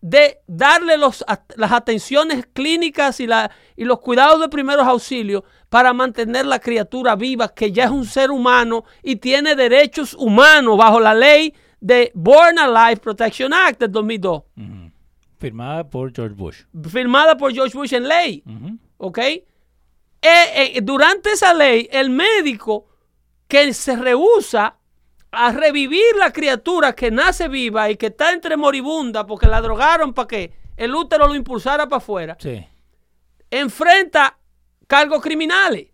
de darle los, las atenciones clínicas y, la, y los cuidados de primeros auxilios para mantener la criatura viva, que ya es un ser humano y tiene derechos humanos bajo la ley de Born Alive Protection Act del 2002, Ujú. Firmada por George Bush. firmada por George Bush en ley. ¿ok? Eh, eh, durante esa ley, el médico que se rehúsa a revivir la criatura que nace viva y que está entre moribunda porque la drogaron para que el útero lo impulsara para afuera, Sí. enfrenta cargos criminales.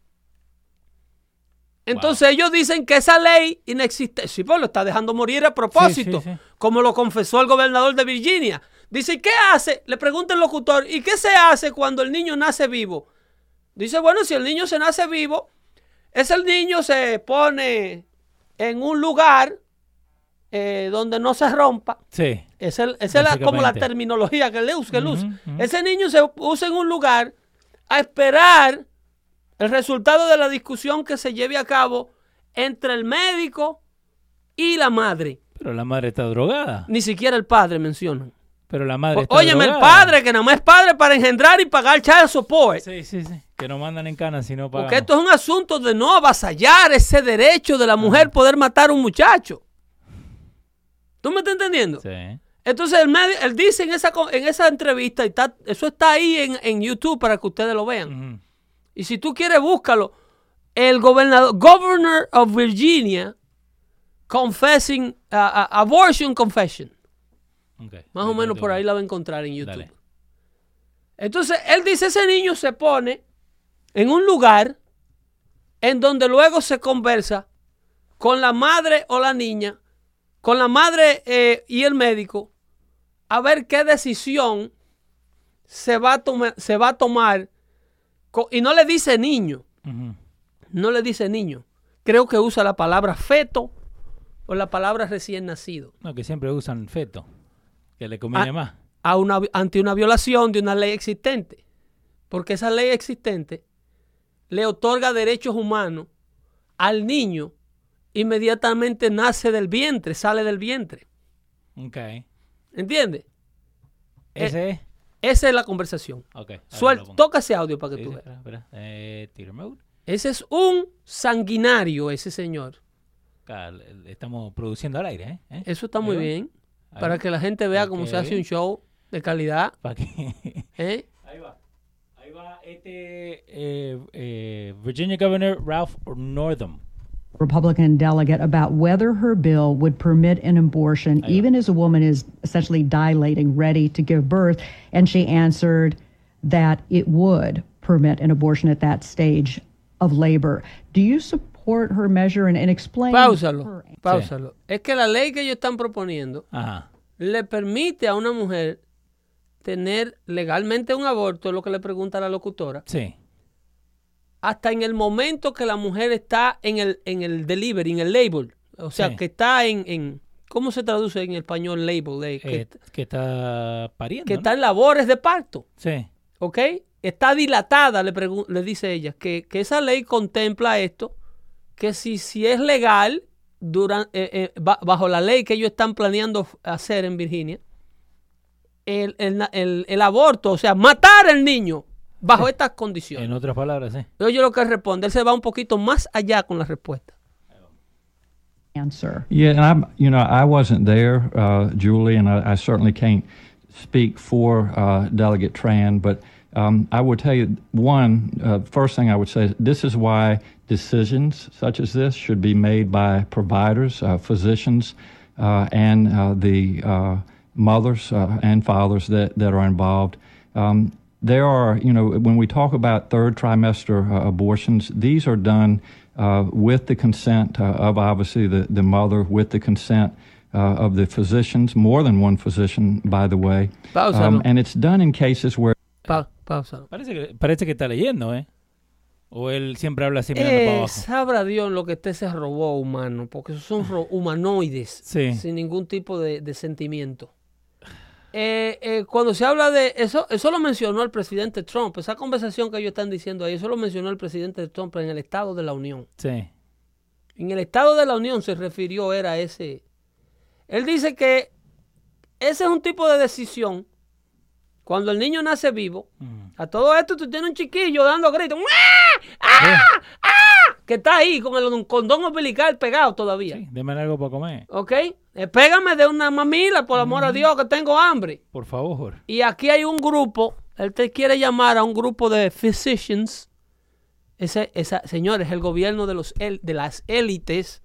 Entonces ellos dicen que esa ley inexiste. Sí, pues lo está dejando morir a propósito, Sí, sí, sí. como lo confesó el gobernador de Virginia. Dice, ¿qué hace? Le pregunta el locutor, ¿y qué se hace cuando el niño nace vivo? Dice, bueno, si el niño se nace vivo, ese niño se pone en un lugar eh, donde no se rompa. Sí. Es, esa es la- como la terminología que él usa. usa. Ujú, ujú. Ese niño se usa en un lugar a esperar el resultado de la discusión que se lleve a cabo entre el médico y la madre. Pero la madre está drogada. Ni siquiera el padre mencionan. Pero la madre está Óyeme, el padre, que nada más es padre para engendrar y pagar child support. Sí, sí, sí. Que no mandan en cana si no pagan. Porque esto es un asunto de no avasallar ese derecho de la mujer poder matar a un muchacho. ¿Tú me estás entendiendo? Sí. Entonces él, él dice en esa, en esa entrevista, y está, eso está ahí en, en YouTube para que ustedes lo vean. Y si tú quieres, búscalo. El gobernador, Governor of Virginia, confessing, uh, uh, abortion confession. Ok. Más o menos por ahí la va a encontrar en YouTube. Dale. Entonces, él dice, ese niño se pone en un lugar en donde luego se conversa con la madre o la niña, con la madre eh, y el médico, a ver qué decisión se va a, se va a tomar. Y no le dice niño, no le dice niño. Creo que usa la palabra feto o la palabra recién nacido. No, que siempre usan feto. Que le conviene más. a una, ante una violación de una ley existente. Porque esa ley existente le otorga derechos humanos al niño inmediatamente nace del vientre, sale del vientre. Ok. ¿Entiendes? Ese es. Esa es la conversación. Ok. ahora Suel- toca ese audio para que Sí, tú veas. espera, espera. Eh. Ese es un sanguinario, ese señor. Estamos produciendo al aire, ¿eh? ¿Eh? Eso está muy bien. Para que la gente vea Para cómo se hace un show de calidad. Pa' que- ¿eh? este eh, eh, Virginia Governor Ralph Northam. Republican delegate about whether her bill would permit an abortion even as a woman is essentially dilating, ready to give birth. And she answered that it would permit an abortion at that stage of labor. Do you support? support her measure and, and explain Páusalo, her páusalo. Es que la ley que ellos están proponiendo Ajá. le permite a una mujer tener legalmente un aborto, es lo que le pregunta la locutora, Sí. hasta en el momento que la mujer está en el, en el delivery, en el label. O sea, Sí. que está en, en- ¿Cómo se traduce en español label? Eh, que, Eh, que está pariendo. que ¿no? está en labores de parto. Sí. ¿Ok? Está dilatada, le, le dice ella, que, que esa ley contempla esto, que si, si es legal, duran- eh, ba- bajo la ley que ellos están planeando hacer en Virginia, el, el na- el- el aborto, o sea, matar al niño bajo estas condiciones. En otras palabras, sí. Oye lo que responde, él se va un poquito más allá con la respuesta. answer. Yeah, and I'm, you know, I wasn't there, uh, Julie, and I, I certainly can't speak for uh, Delegate Tran, but um, I would tell you one, uh, first thing I would say is this is why decisions such as this should be made by providers, uh, physicians, uh, and uh, the uh, mothers uh, and fathers that, that are involved. Um, there are, you know, when we talk about third trimester uh, abortions, these are done uh, with the consent uh, of obviously the, the mother, with the consent uh, of the physicians, more than one physician, by the way. Páusalo. and it's done in cases where Pa- páusalo. Parece que, parece que está leyendo, ¿eh? O él siempre habla así mirando para Eh, abajo. sabrá Dios lo que este se robó humano, porque esos son ro- humanoides, Sí. sin ningún tipo de, de sentimiento. Eh, eh, cuando se habla de eso, eso lo mencionó el presidente Trump, esa conversación que ellos están diciendo ahí, eso lo mencionó el presidente Trump en el Estado de la Unión. Sí. En el Estado de la Unión se refirió era ese. Él dice que ese es un tipo de decisión. Cuando el niño nace vivo, a todo esto tú tienes un chiquillo dando gritos. ¡Ah! ¡Ah! ¡Ah! Que está ahí con el condón umbilical pegado todavía. Sí, deme algo para comer. ¿Ok? Eh, pégame de una mamila, por amor a Dios, que tengo hambre. Por favor. Y aquí hay un grupo, él te quiere llamar a un grupo de physicians. Ese, esa, señores, el gobierno de, los, el- de las élites.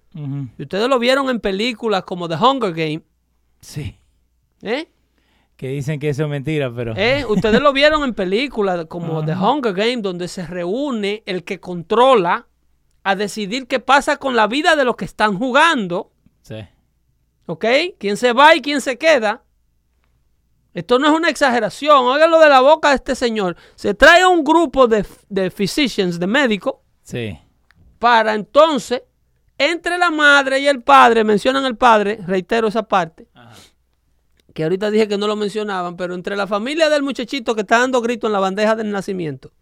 Y ustedes lo vieron en películas como The Hunger Game. Sí. ¿Eh? Que dicen que eso es mentira, pero. ¿Eh? Ustedes lo vieron en películas como The. Hunger Game, donde se reúne el que controla a decidir qué pasa con la vida de los que están jugando. Sí. ¿Ok? ¿Quién se va y quién se queda? Esto no es una exageración. Óigalo de la boca de este señor. Se trae un grupo de, de physicians, de médicos, Sí. para entonces, entre la madre y el padre, mencionan el padre, reitero esa parte, que ahorita dije que no lo mencionaban, pero entre la familia del muchachito que está dando grito en la bandeja del nacimiento,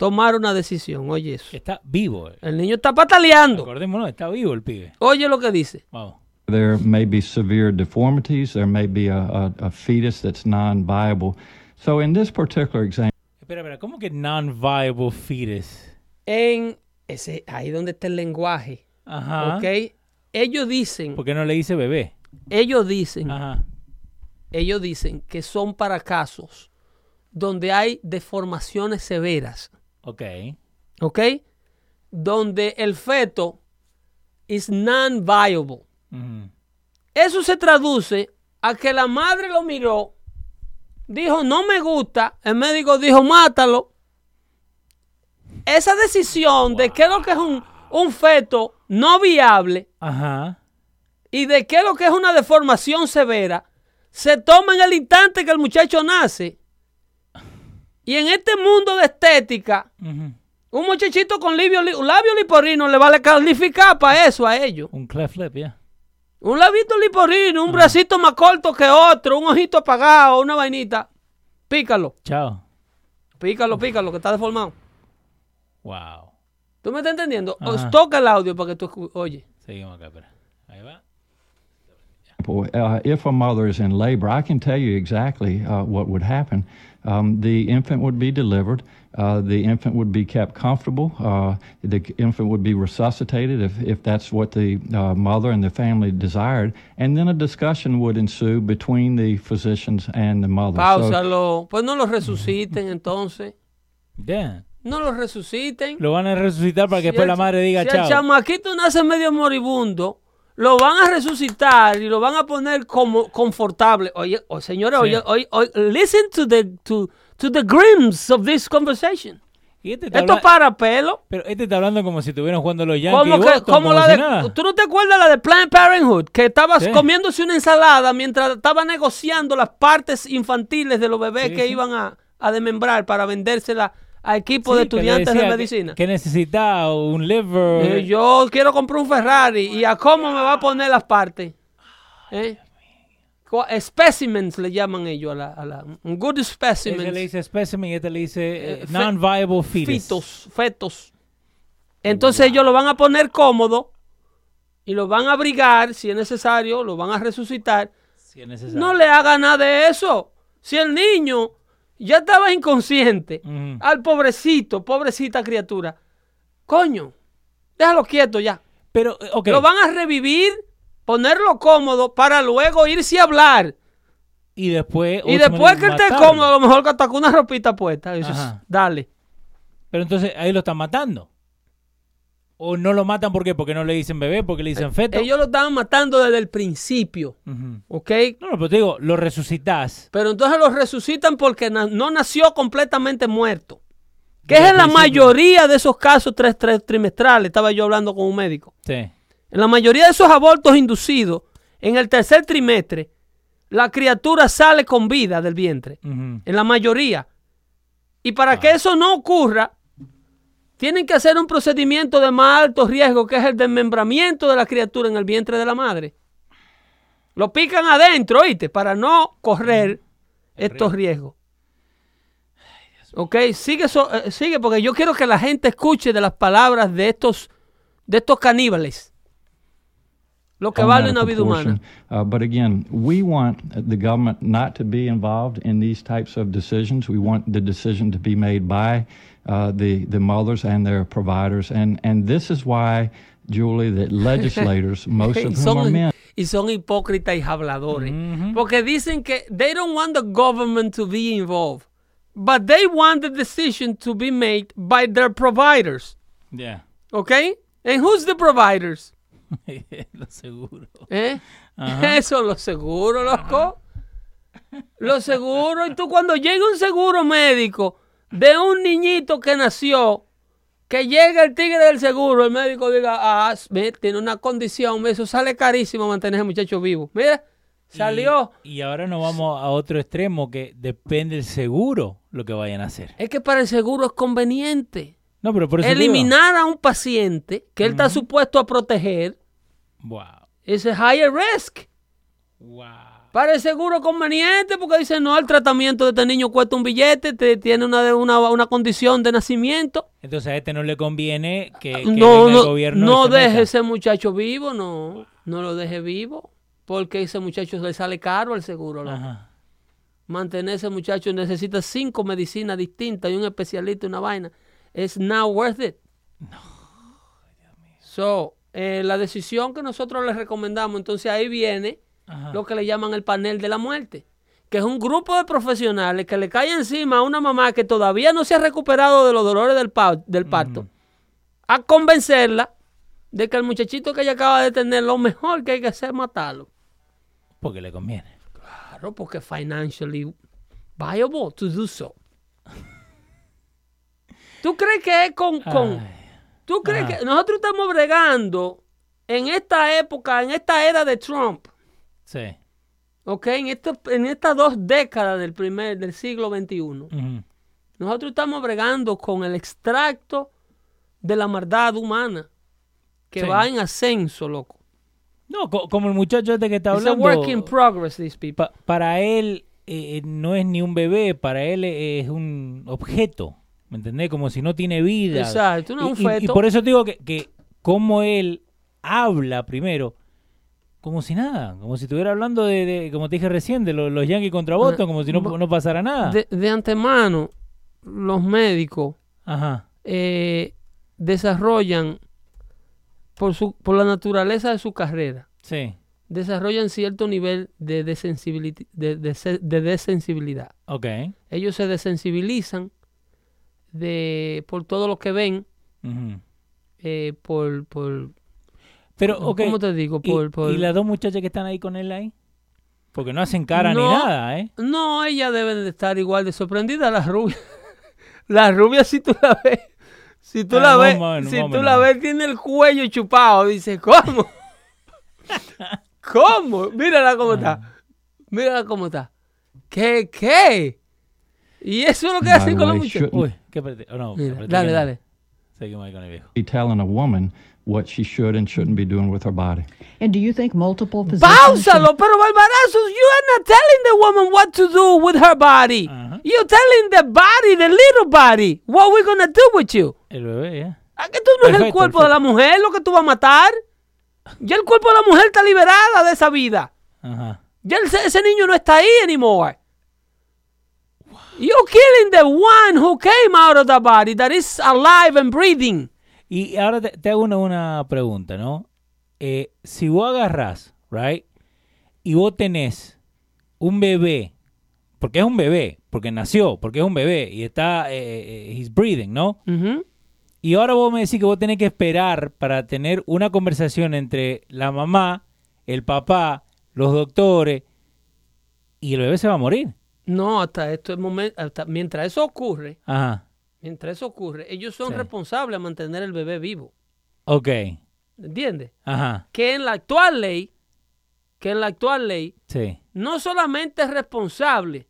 tomar una decisión. Oye eso. Está vivo. eh. El niño está pataleando. Acordémonos, está vivo el pibe. Oye lo que dice. Vamos. there may be severe deformities, there may be a, a, a fetus that's non viable. So, in this particular example, Espera, espera, ¿cómo que non-viable fetus? En ese, ahí donde está el lenguaje. Ajá. ¿Ok? Ellos dicen, ¿Por qué no le dice bebé? ellos dicen, Ajá. ellos dicen que son para casos donde hay deformaciones severas, Ok. ¿ok? Donde el feto is non-viable. Eso se traduce a que la madre lo miró, dijo, no me gusta, el médico dijo, mátalo. Esa decisión de qué es lo que es un, un feto no viable Ajá. y de qué es lo que es una deformación severa, se toma en el instante que el muchacho nace. Y en este mundo de estética, un muchachito con labio, li- un labio liporino le vale calificar para eso a ellos. Un cleft lip, ya. Un labito liporino, un bracito más corto que otro, un ojito apagado, una vainita. Pícalo, Chao. pícalo, pícalo, que está deformado. Wow. ¿Tú me estás entendiendo? Os toca el audio para que tú oye. Seguimos acá, espera. Ahí va. uh, if a mother is in labor, I can tell you exactly uh, what would happen. Um, the infant would be delivered. Uh, the infant would be kept comfortable. Uh, the infant would be resuscitated if, if that's what the uh, mother and the family desired. And then a discussion would ensue between the physicians and the mother. So- Páusalo. Pues no lo resuciten entonces. Ya. No lo resuciten. Lo van a resucitar para que Si después el- la madre diga si chao. el chamaquito nace medio moribundo, lo van a resucitar y lo van a poner como confortable. Oye, oh, señores, Sí. oye, oye, oye, listen to the, to, to the grims of this conversation. Y este Esto habla- para pelo. Pero este está hablando como si estuvieran jugando los Yankees. Como, que, Boston, como como la si de. nada. ¿Tú no te acuerdas la de Planned Parenthood? Que estaba Sí. comiéndose una ensalada mientras estaba negociando las partes infantiles de los bebés Sí, que iban a, a desmembrar para vendérsela a equipos de Sí, estudiantes de decía que- medicina. Que, necesita un liver. Eh, yo quiero comprar un Ferrari y a cómo me va a poner las partes. ¿Eh? Specimens le llaman ellos a la, a la un good Este specimen. le dice specimen y este le dice eh, Eh, non-viable fetus. Fetos, fetos. Entonces ellos lo van a poner cómodo y lo van a abrigar si es necesario, lo van a resucitar. Si es necesario. No le haga nada de eso. Si el niño ya estaba inconsciente, al pobrecito, pobrecita criatura, coño, déjalo quieto ya. Pero, eh, ok. Lo van a revivir, ponerlo cómodo para luego irse a hablar. Y después. Y después que esté cómodo, a lo mejor que hasta con una ropita puesta. Dices, dale. Pero entonces ahí lo están matando. O no lo matan ¿por qué? porque no le dicen bebé, porque le dicen feto. Ellos lo estaban matando desde el principio. ¿Ok? No, no, pero te digo, lo resucitas. Pero entonces lo resucitan porque na- no nació completamente muerto. Que es en la mayoría de esos casos tres, tres trimestrales. Estaba yo hablando con un médico. Sí. En la mayoría de esos abortos inducidos, en el tercer trimestre, la criatura sale con vida del vientre. En la mayoría. Y para que eso no ocurra, tienen que hacer un procedimiento de más alto riesgo, que es el desmembramiento de la criatura en el vientre de la madre. Lo pican adentro, ¿oíste? Para no correr estos riesgos. Ok, sigue, so- eh, sigue, porque yo quiero que la gente escuche de las palabras de estos, de estos caníbales. Lo que vale una vida humana. Uh, but again, we want the government not to be involved in these types of decisions. We want the decision to be made by uh, the the mothers and their providers, and and this is why, Julie, that legislators, most of whom are men, y son hipócritas y habladores. Porque dicen que they don't want the government to be involved. But they want the decision to be made by their providers. Yeah. Okay? And who's the providers? lo seguro. ¿Eh? Ajá. Eso lo seguro, loco. Lo seguro. Y tú cuando llega un seguro médico de un niñito que nació, que llega el tigre del seguro, el médico diga, ah, tiene una condición, eso sale carísimo mantener a ese muchacho vivo. Mira, salió. Y, y ahora nos vamos a otro extremo que depende del seguro lo que vayan a hacer. Es que para el seguro es conveniente No, pero por eso digo. eliminar a un paciente que él está supuesto a proteger. Wow. Ese higher risk. Para el seguro es conveniente porque dice, no, el tratamiento de este niño cuesta un billete, te, tiene una, una, una condición de nacimiento. Entonces a este no le conviene que, que no, venga no, el gobierno. no meta. deje ese muchacho vivo, no, no lo deje vivo, porque ese muchacho le sale caro al seguro. Ajá. Mantener ese muchacho necesita cinco medicinas distintas y un especialista y una vaina. It's not worth it. So, eh, la decisión que nosotros les recomendamos, entonces ahí viene Ajá. lo que le llaman el panel de la muerte, que es un grupo de profesionales que le cae encima a una mamá que todavía no se ha recuperado de los dolores del, pa- del parto, a convencerla de que el muchachito que ella acaba de tener, lo mejor que hay que hacer es matarlo. Porque le conviene. Claro, porque es financially viable to do so. ¿Tú crees que es con... con. ¿Tú crees Ajá. que nosotros estamos bregando en esta época, en esta era de Trump, Sí. ¿ok? En, esto- en estas dos décadas del, primer, del siglo XXI, nosotros estamos bregando con el extracto de la maldad humana que Sí. va en ascenso, loco. No, co- como el muchacho este que está It's a hablando. work in progress, these people. pa- para él eh, eh, no es ni un bebé, para él es un objeto. ¿Me entendés? Como si no tiene vida. Exacto, no, Y- un y- Y, feto. por eso te digo que, que como él habla primero, como si nada, como si estuviera hablando de, de- como te dije recién, de lo- los Yankees contra Boston, como si no, pasara nada. de, de antemano, los médicos Ajá. eh, desarrollan, por, su, por la naturaleza de su carrera, Sí. desarrollan cierto nivel de, desensibiliti- de, de se- de desensibilidad. Ok. Ellos se desensibilizan de, por todo lo que ven, eh, por, por, Pero, ¿Cómo ok. te digo? ¿Y- Por- por- ¿Y, las dos muchachas que están ahí con él ahí? Porque no hacen cara ni nada, ¿eh? No, ella debe de estar igual de sorprendida, la rubia. La rubia, si tú la ves, si tú Ah, la ves, si tú la ves, tiene el cuello chupado. Dice, ¿cómo? ¿Cómo? Mírala cómo está. Mírala cómo está. ¿Qué? ¿Qué? Y eso es lo que hacen con los muchachos. Uy. Oh, no, Mira, apreté dale, dale. Seguimos ahí con el viejo. Be telling a woman what she should and shouldn't be doing with her body. And do you think multiple physicians? Páusalo, pero Balbarazos, you are not telling the woman what to do with her body. Uh-huh. You're telling the body, the little body, what we're gonna do with you. El bebé, ¿ya? ¿A ah, que tú no es el Perfecto, cuerpo de la mujer lo que tú vas a matar? Ya el cuerpo de la mujer está liberada de esa vida. Ajá. Ya el- ese niño no está ahí anymore. You're killing the one who came out of the body that is alive and breathing. Y ahora te, te hago una, una pregunta, ¿no? Eh, si vos agarrás, right, y vos tenés un bebé, porque es un bebé, porque nació, porque es un bebé y está, eh, eh, he's breathing, ¿no? Y ahora vos me decís que vos tenés que esperar para tener una conversación entre la mamá, el papá, los doctores, y el bebé se va a morir. No, hasta esto es momento, hasta mientras eso ocurre, Ajá. Mientras eso ocurre, ellos son Sí. responsables de mantener el bebé vivo. Ok. ¿Entiendes? Ajá. Que en la actual ley, que en la actual ley, Sí. no solamente es responsable,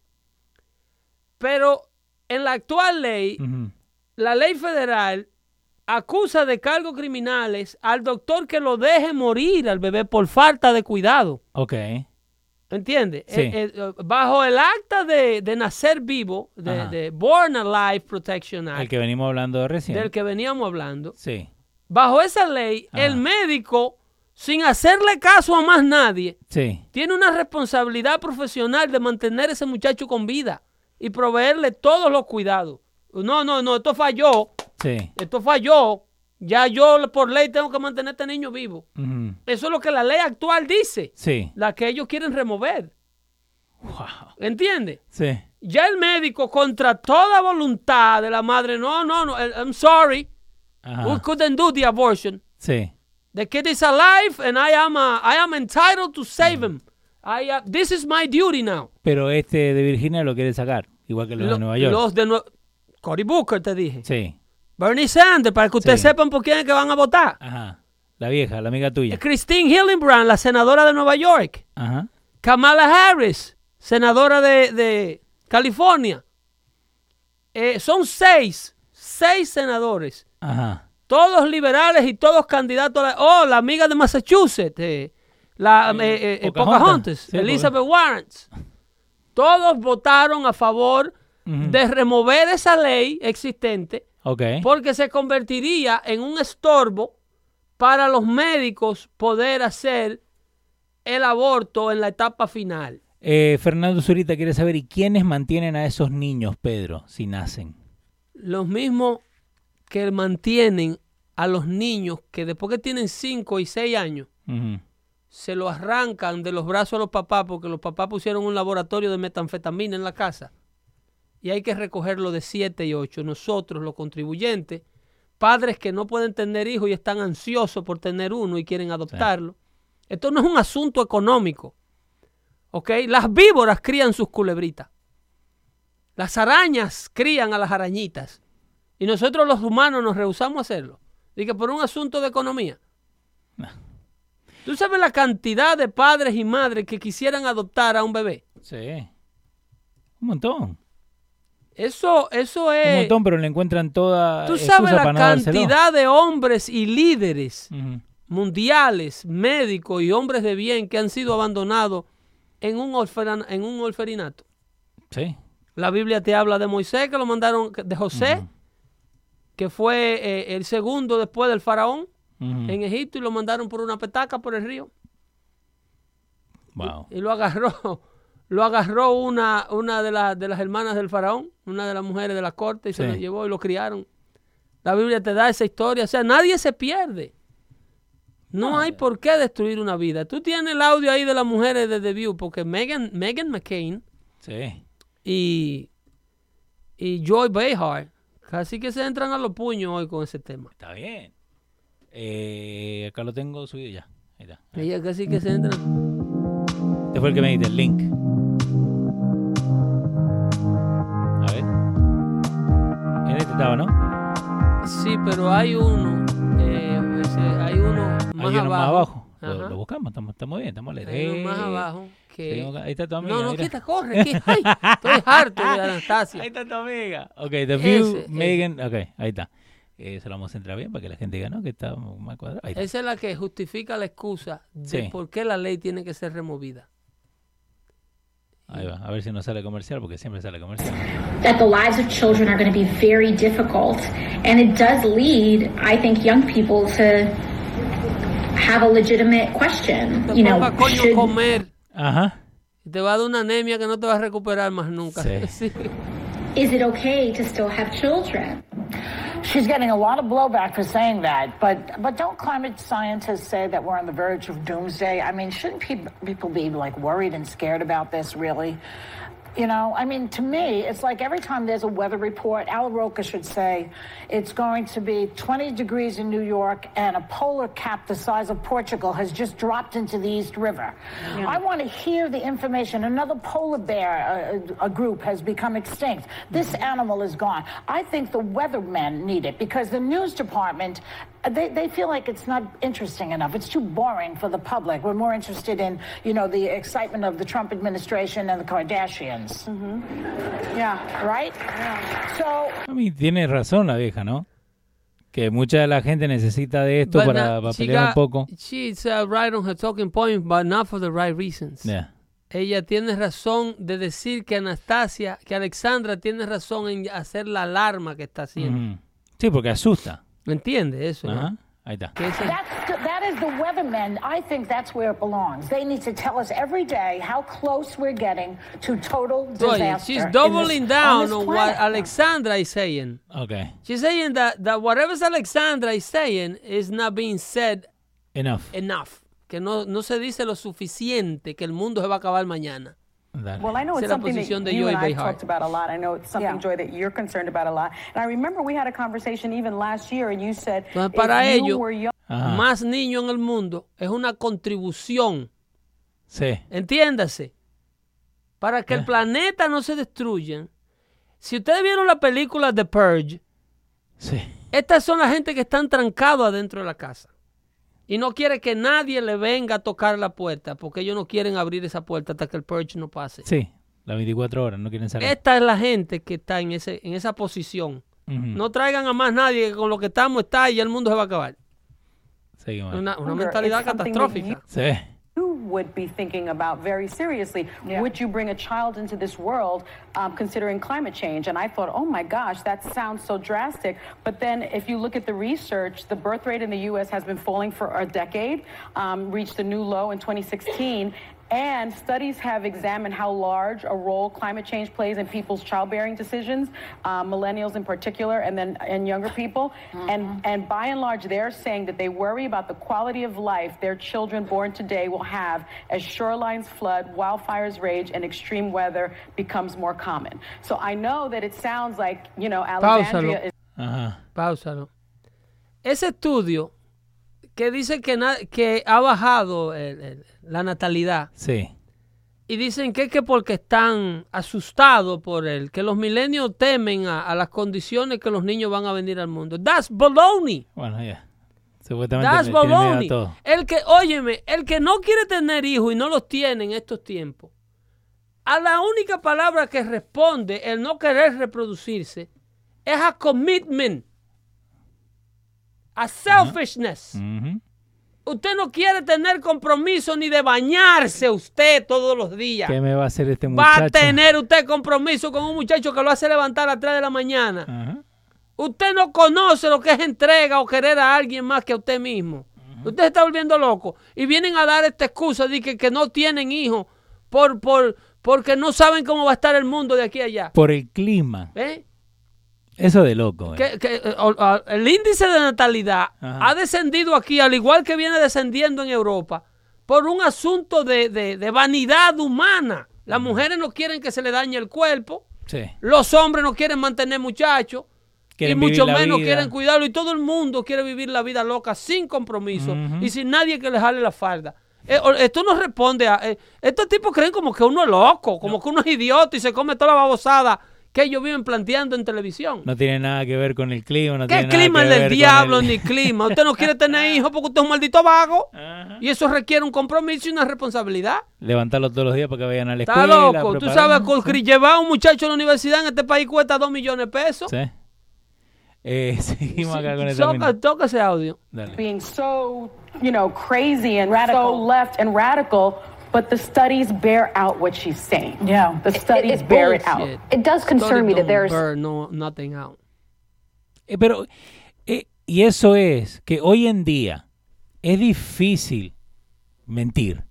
pero en la actual ley, la ley federal acusa de cargos criminales al doctor que lo deje morir al bebé por falta de cuidado. Ok. ¿Entiendes? Sí. Eh, eh, bajo el acta de, de nacer vivo, de, Born Alive Protection Act, El que venimos hablando de recién. del que veníamos hablando, Sí. bajo esa ley, Ajá. el médico, sin hacerle caso a más nadie, Sí. tiene una responsabilidad profesional de mantener a ese muchacho con vida y proveerle todos los cuidados. No, no, no, esto falló, Sí. esto falló. Ya yo por ley tengo que mantener a este niño vivo. Eso es lo que la ley actual dice, Sí. la que ellos quieren remover. Wow. ¿Entiendes? Sí. Ya el médico, contra toda voluntad de la madre, no, no, no, I'm sorry, Ajá. we couldn't do the abortion. Sí. The kid is alive and I am, uh, I am entitled to save him. I, uh, this is my duty now. Pero este de Virginia lo quiere sacar, igual que los Lo- de Nueva York. Los de Nue- Cory Booker, te dije. Sí. Bernie Sanders, para que ustedes Sí. sepan por quién es que van a votar. Ajá. La vieja, la amiga tuya. Christine Hillenbrand, la senadora de Nueva York. Ajá. Kamala Harris, senadora de, de California. Eh, son seis, seis senadores. Ajá. Todos liberales y todos candidatos a la... Oh, la amiga de Massachusetts, eh, la eh, Pocahontas. Pocahontas, Sí, Elizabeth Warren. Todos votaron a favor de remover esa ley existente Ok. porque se convertiría en un estorbo para los médicos poder hacer el aborto en la etapa final. Eh, Fernando Zurita quiere saber, ¿y quiénes mantienen a esos niños, Pedro, si nacen? Los mismos que mantienen a los niños que después que tienen 5 y 6 años, se lo arrancan de los brazos a los papás porque los papás pusieron un laboratorio de metanfetamina en la casa. Y hay que recogerlo de 7 y 8. Nosotros, los contribuyentes, padres que no pueden tener hijos y están ansiosos por tener uno y quieren adoptarlo. Esto no es un asunto económico. ¿Ok? Las víboras crían sus culebritas. Las arañas crían a las arañitas. Y nosotros los humanos nos rehusamos a hacerlo. Dice por un asunto de economía. ¿Tú sabes la cantidad de padres y madres que quisieran adoptar a un bebé? Sí. Un montón. Eso, eso Un es... montón, pero le encuentran toda Tú sabes la cantidad de hombres y líderes mundiales, médicos y hombres de bien que han sido abandonados en un, orfana- en un orferinato. Sí. La Biblia te habla de Moisés, que lo mandaron, de José, que fue eh, el segundo después del faraón en Egipto y lo mandaron por una petaca por el río. Wow. Y lo agarró, lo agarró una, una de, las de las hermanas del faraón, una de las mujeres de la corte, y se lo llevó y lo criaron. La Biblia te da esa historia. O sea, nadie se pierde. No hay por qué destruir una vida. Tú tienes el audio ahí de las mujeres de The View, porque Megan, Megan McCain Sí. y, y Joy Behar casi que se entran a los puños hoy con ese tema. Está bien. Eh, acá lo tengo subido ya. Ahí está. Ellas casi que se entran. Este fue el que me diste, el link. Sí, pero hay uno. eh, hay uno más Hay uno abajo. más abajo. Lo, buscamos, estamos, estamos bien, estamos Hay alegres. uno más abajo. Que... Ahí está tu amiga. no, no, mira. quita, corre. que- ay, estoy harto de Anastasia. Ahí está tu amiga. Ok, The View, Ese, ese. Megan. Ok, ahí está. Eh, se lo vamos a centrar bien para que la gente diga, ¿no? Que está mal cuadrado. Ahí está. Esa es la que justifica la excusa de Sí. por qué la ley tiene que ser removida. Ahí va. A ver si nos sale comercial, porque siempre sale comercial. that the lives of children are going to be very difficult. And it does lead, I think, young people to have a legitimate question. You know, should, comer. Ajá. Te va a dar una anemia que no te va a recuperar más nunca. Sí. Sí. is it okay to still have children? She's getting a lot of blowback for saying that, but but don't climate scientists say that we're on the verge of doomsday? I mean, shouldn't people people be like worried and scared about this? Really? You know, I mean, to me, it's like every time there's a weather report, Al Roker should say it's going to be 20 degrees in New York and a polar cap the size of Portugal has just dropped into the East River. I want to hear the information. Another polar bear uh, a group has become extinct. This animal is gone. I think the weathermen need it because the news department, they, they feel like it's not interesting enough. It's too boring for the public. We're more interested in, you know, the excitement of the Trump administration and the Kardashians. Yeah. Right? So A mí tiene razón la vieja, ¿no? Que mucha de la gente necesita de esto But para, now, para she pelear un poco. She's uh, right on her talking point, but not for the right reasons. Yeah. Ella tiene razón de decir que Anastasia, que Alexandra tiene razón en hacer la alarma que está haciendo. Ujú. Sí, porque asusta. ¿Me entiende eso? no? Ahí está. That's, that is the weathermen. I think that's where it belongs. They need to tell us every day how close we're getting to total Oye, disaster. she's in doubling this- down this on what. Alexandra is saying. Ok. She's saying that, that whatever Alexandra is saying is not being said Enough. enough. Que no, no se dice lo suficiente que el mundo se va a acabar mañana. Dale. Well, I know Esa it's es la something posición that de you Joy and I talked about a lot. I know it's something, Yeah. Joy, that you're concerned about a lot. And I remember we had a conversation even last year, and you said Entonces, if para you ellos, were young, Ajá. más niños en el mundo es una contribución. Sí. Entiéndase. Para que el Eh. planeta no se destruya. Si ustedes vieron la película The Purge, Sí. estas son la gente que están trancados adentro de la casa. Y no quiere que nadie le venga a tocar la puerta, porque ellos no quieren abrir esa puerta hasta que el Purge no pase. Sí. Las 24 horas, no quieren salir. Esta es la gente que está en, ese, en esa posición. No traigan a más nadie, que con lo que estamos está y el mundo se va a acabar. Seguimos. Una, una mentalidad catastrófica. Sí. You would be thinking about very seriously. Would you bring a child into this world um, considering climate change? And I thought, oh my gosh, that sounds so drastic. But then if you look at the research, the birth rate in the U.S. has been falling for a decade, um, reached a new low in 2016. And studies have examined how large a role climate change plays in people's childbearing decisions, uh, millennials in particular, and then and younger people. And and by and large, they're saying that they worry about the quality of life their children born today will have as shorelines flood, wildfires rage, and extreme weather becomes more common. So I know that it sounds like you know Alexandria Páusalo. is. Ajá. Páusalo. Ese estudio que dice que, na- que ha bajado el- el- la natalidad Sí. y dicen que es que porque están asustados por él, que los milenios temen a, a las condiciones que los niños van a venir al mundo. That's baloney. Bueno, ya. Supuestamente That's baloney. El que, óyeme, el que no quiere tener hijos y no los tiene en estos tiempos, a la única palabra que responde el no querer reproducirse es a commitment, a selfishness. Usted no quiere tener compromiso ni de bañarse usted todos los días. ¿Qué me va a hacer este Va muchacho? a tener usted compromiso con un muchacho que lo hace levantar a 3 de la mañana. Usted no conoce lo que es entrega o querer a alguien más que a usted mismo. Usted se está volviendo loco. Y vienen a dar esta excusa de que, que no tienen hijos por, por, porque no saben cómo va a estar el mundo de aquí a allá. Por el clima. ¿Eh? Eso de loco. eh. Que- que, eh, o- o- el índice de natalidad Ajá. ha descendido aquí, al igual que viene descendiendo en Europa, por un asunto de, de- de vanidad humana. Las mujeres no quieren que se le dañe el cuerpo, Sí. los hombres no quieren mantener muchachos, y Quieren mucho vivir la menos vida. quieren cuidarlo, y todo el mundo quiere vivir la vida loca sin compromiso y sin nadie que le jale la falda. Eh, esto no responde a... eh, estos tipos creen como que uno es loco, como que uno es idiota y se come toda la babosada que ellos viven planteando en televisión. No tiene nada que ver con el clima. No ¿Qué tiene nada clima que es del diablo el- ni clima? Usted no quiere tener hijos porque usted es un maldito vago. Y eso requiere un compromiso y una responsabilidad. Levantarlo todos los días para que vayan a la Está escuela. loco. Tú sabes, con- llevar a un muchacho a la universidad en este país cuesta dos millones de pesos. Sí. Eh, seguimos acá con el Toca, toca ese audio. Dale. being so, you know, crazy and so left and radical, but the studies bear out what she's saying. Yeah. The studies bear it out. It does concern me that there's- no, nothing out. Eh, pero, eh, y eso es que hoy en día es difícil mentir.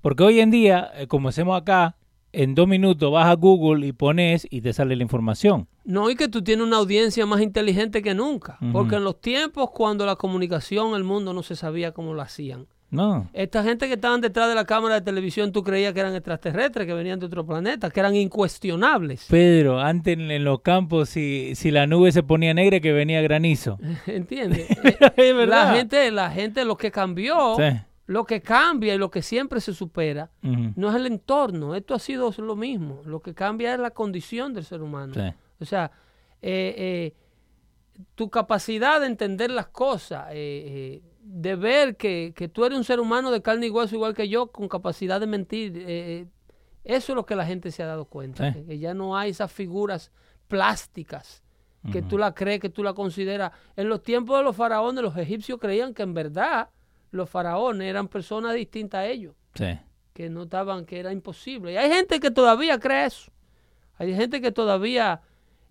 Porque hoy en día, eh, como hacemos acá, en dos minutos vas a Google y pones y te sale la información. No, y que tú tienes una audiencia más inteligente que nunca. Porque en los tiempos cuando la comunicación, el mundo no se sabía cómo lo hacían. No. Esta gente que estaban detrás de la cámara de televisión, tú creías que eran extraterrestres, que venían de otro planeta, que eran incuestionables. Pedro, antes en, los campos, si, si la nube se ponía negra, que venía granizo. ¿Entiendes? La gente, la gente, lo que cambió, Sí. lo que cambia y lo que siempre se supera, no es el entorno. Esto ha sido lo mismo. Lo que cambia es la condición del ser humano. Sí. O sea, eh, eh, tu capacidad de entender las cosas, eh, eh, de ver que, que tú eres un ser humano de carne y hueso igual que yo, con capacidad de mentir. eh, eh, eso es lo que la gente se ha dado cuenta, Sí. que, ya no hay esas figuras plásticas que tú la crees, que tú la consideras. En los tiempos de los faraones, los egipcios creían que en verdad los faraones eran personas distintas a ellos Sí. que no estaban, que era imposible. Y hay gente que todavía cree eso. Hay gente que todavía,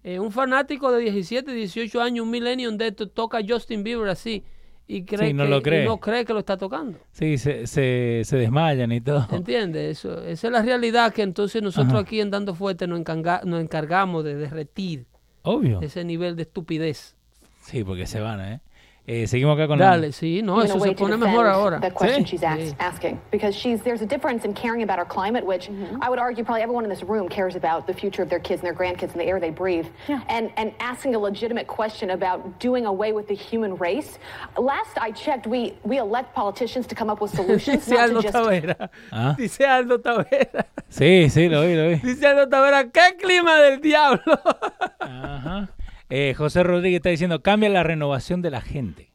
eh, un fanático de 17, 18 años, un millennium de esto, toca a Justin Bieber así y cree, Sí, no que, lo y cree. no cree que lo está tocando. Sí, se, se, se desmayan y todo. ¿Entiendes? Eso, esa es la realidad que entonces nosotros Ajá. aquí en Dando Fuerte nos, encarga- nos encargamos de derretir Obvio. ese nivel de estupidez. Sí, porque se van, ¿eh? Eh, seguimos acá con Dale, sí, no, eso se pone mejor ahora. The question Sí. she's ask, asking, because she's there's a difference in caring about our climate, which I would argue probably everyone in this room cares about the future of their kids and their grandkids and the air they breathe, and and asking a legitimate question about doing away with the human race. Last I checked, we we elect politicians to come up with solutions, Dice Aldo just. Tavera. Ah. Dice Aldo Tavera. Sí, sí, lo vi, lo vi. Dice Aldo Tavera, ¿qué clima del diablo? Ajá. Eh, José Rodríguez está diciendo, cambia la renovación de la gente.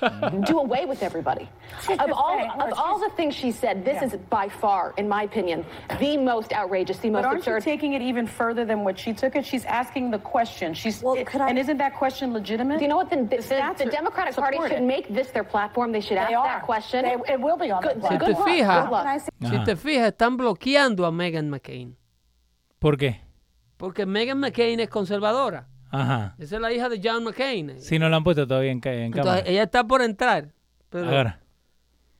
do away with everybody. Of all, of all the things she said, this is by far, in my opinion, the most outrageous, the But most aren't you absurd. taking it even further than what she took it? She's asking the question. She's and isn't that question legitimate? Do you know what? The, the, the are- Democratic Party should it. make this their platform. They should They ask are. that question. They- it will be on good, Si good te luck. fijas, Good luck. si te fijas, están bloqueando a Meghan McCain. ¿Por qué? Porque Meghan McCain es conservadora. Ajá. Esa es la hija de John McCain. Si no lo han puesto todavía en, cámara. Ella está por entrar. Pero Ahora.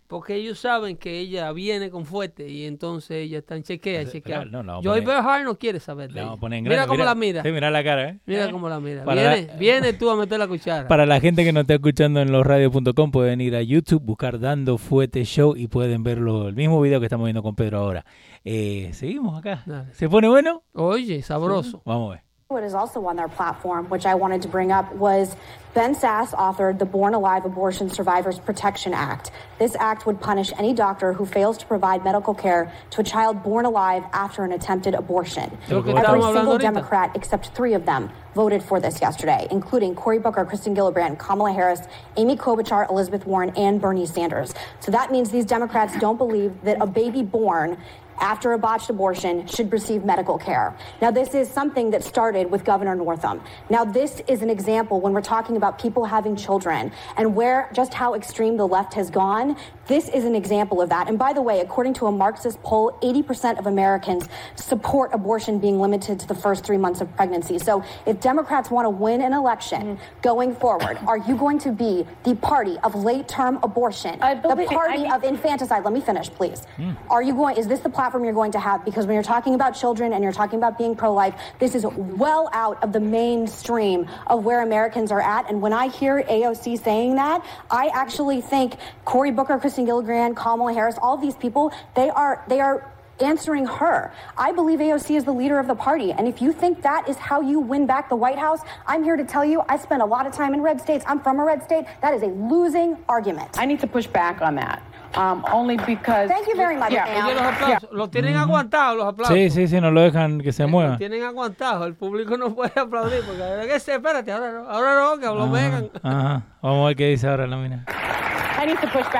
Porque ellos saben que ella viene con fuerte y entonces ella está en chequea, chequea. no, la a Joy no quiere saber de La ella. en Mira cómo la mira. Sí, mira la cara, ¿eh? Mira cómo la mira. Viene, la- viene tú a meter la cuchara. Para la gente que nos está escuchando en losradio.com pueden ir a YouTube, buscar Dando Fuete Show y pueden verlo, el mismo video que estamos viendo con Pedro ahora. Eh, seguimos acá. ¿Se pone bueno? Oye, sabroso. Vamos a ver. What is also on their platform, which I wanted to bring up, was Ben Sass authored the Born Alive Abortion Survivors Protection Act. This act would punish any doctor who fails to provide medical care to a child born alive after an attempted abortion. Every single. Democrat except three of them voted for this yesterday, including Cory Booker, Kristen Gillibrand, Kamala Harris, Amy Klobuchar, Elizabeth Warren, and Bernie Sanders. So that means these Democrats don't believe that a baby born after a botched abortion should receive medical care. Now, this is something that started with Governor Northam. Now, this is an example when we're talking about people having children and where just how extreme the left has gone. This is an example of that. And by the way, according to a Marxist poll, 80% of Americans support abortion being limited to the first three months of pregnancy. So, if Democrats want to win an election mm-hmm. going forward, are you going to be the party of late term abortion? the believe- party I- of infanticide? Let me finish, please. Mm. Are you going? Is this the platform you're going to have? Because when you're talking about children and you're talking about being pro-life, this is well out of the mainstream of where Americans are at. And when I hear AOC saying that, I actually think Cory Booker, Kristen Gillibrand, Kamala Harris, all these people, they are they are answering her. I believe AOC is the leader of the party. And if you think that is how you win back the White House, I'm here to tell you I spent a lot of time in red states. I'm from a red state. That is a losing argument. I need to push back on that. um, only because. Thank you very much, Yeah. Oye, los aplausos. Los tienen aguantados, los aplausos. Sí, sí, sí, no lo dejan que se mueva. Los tienen aguantados. El público no puede aplaudir porque ahora que espérate, ahora no, ahora no, que lo vengan. Ajá. Vamos a ver qué dice ahora la mina.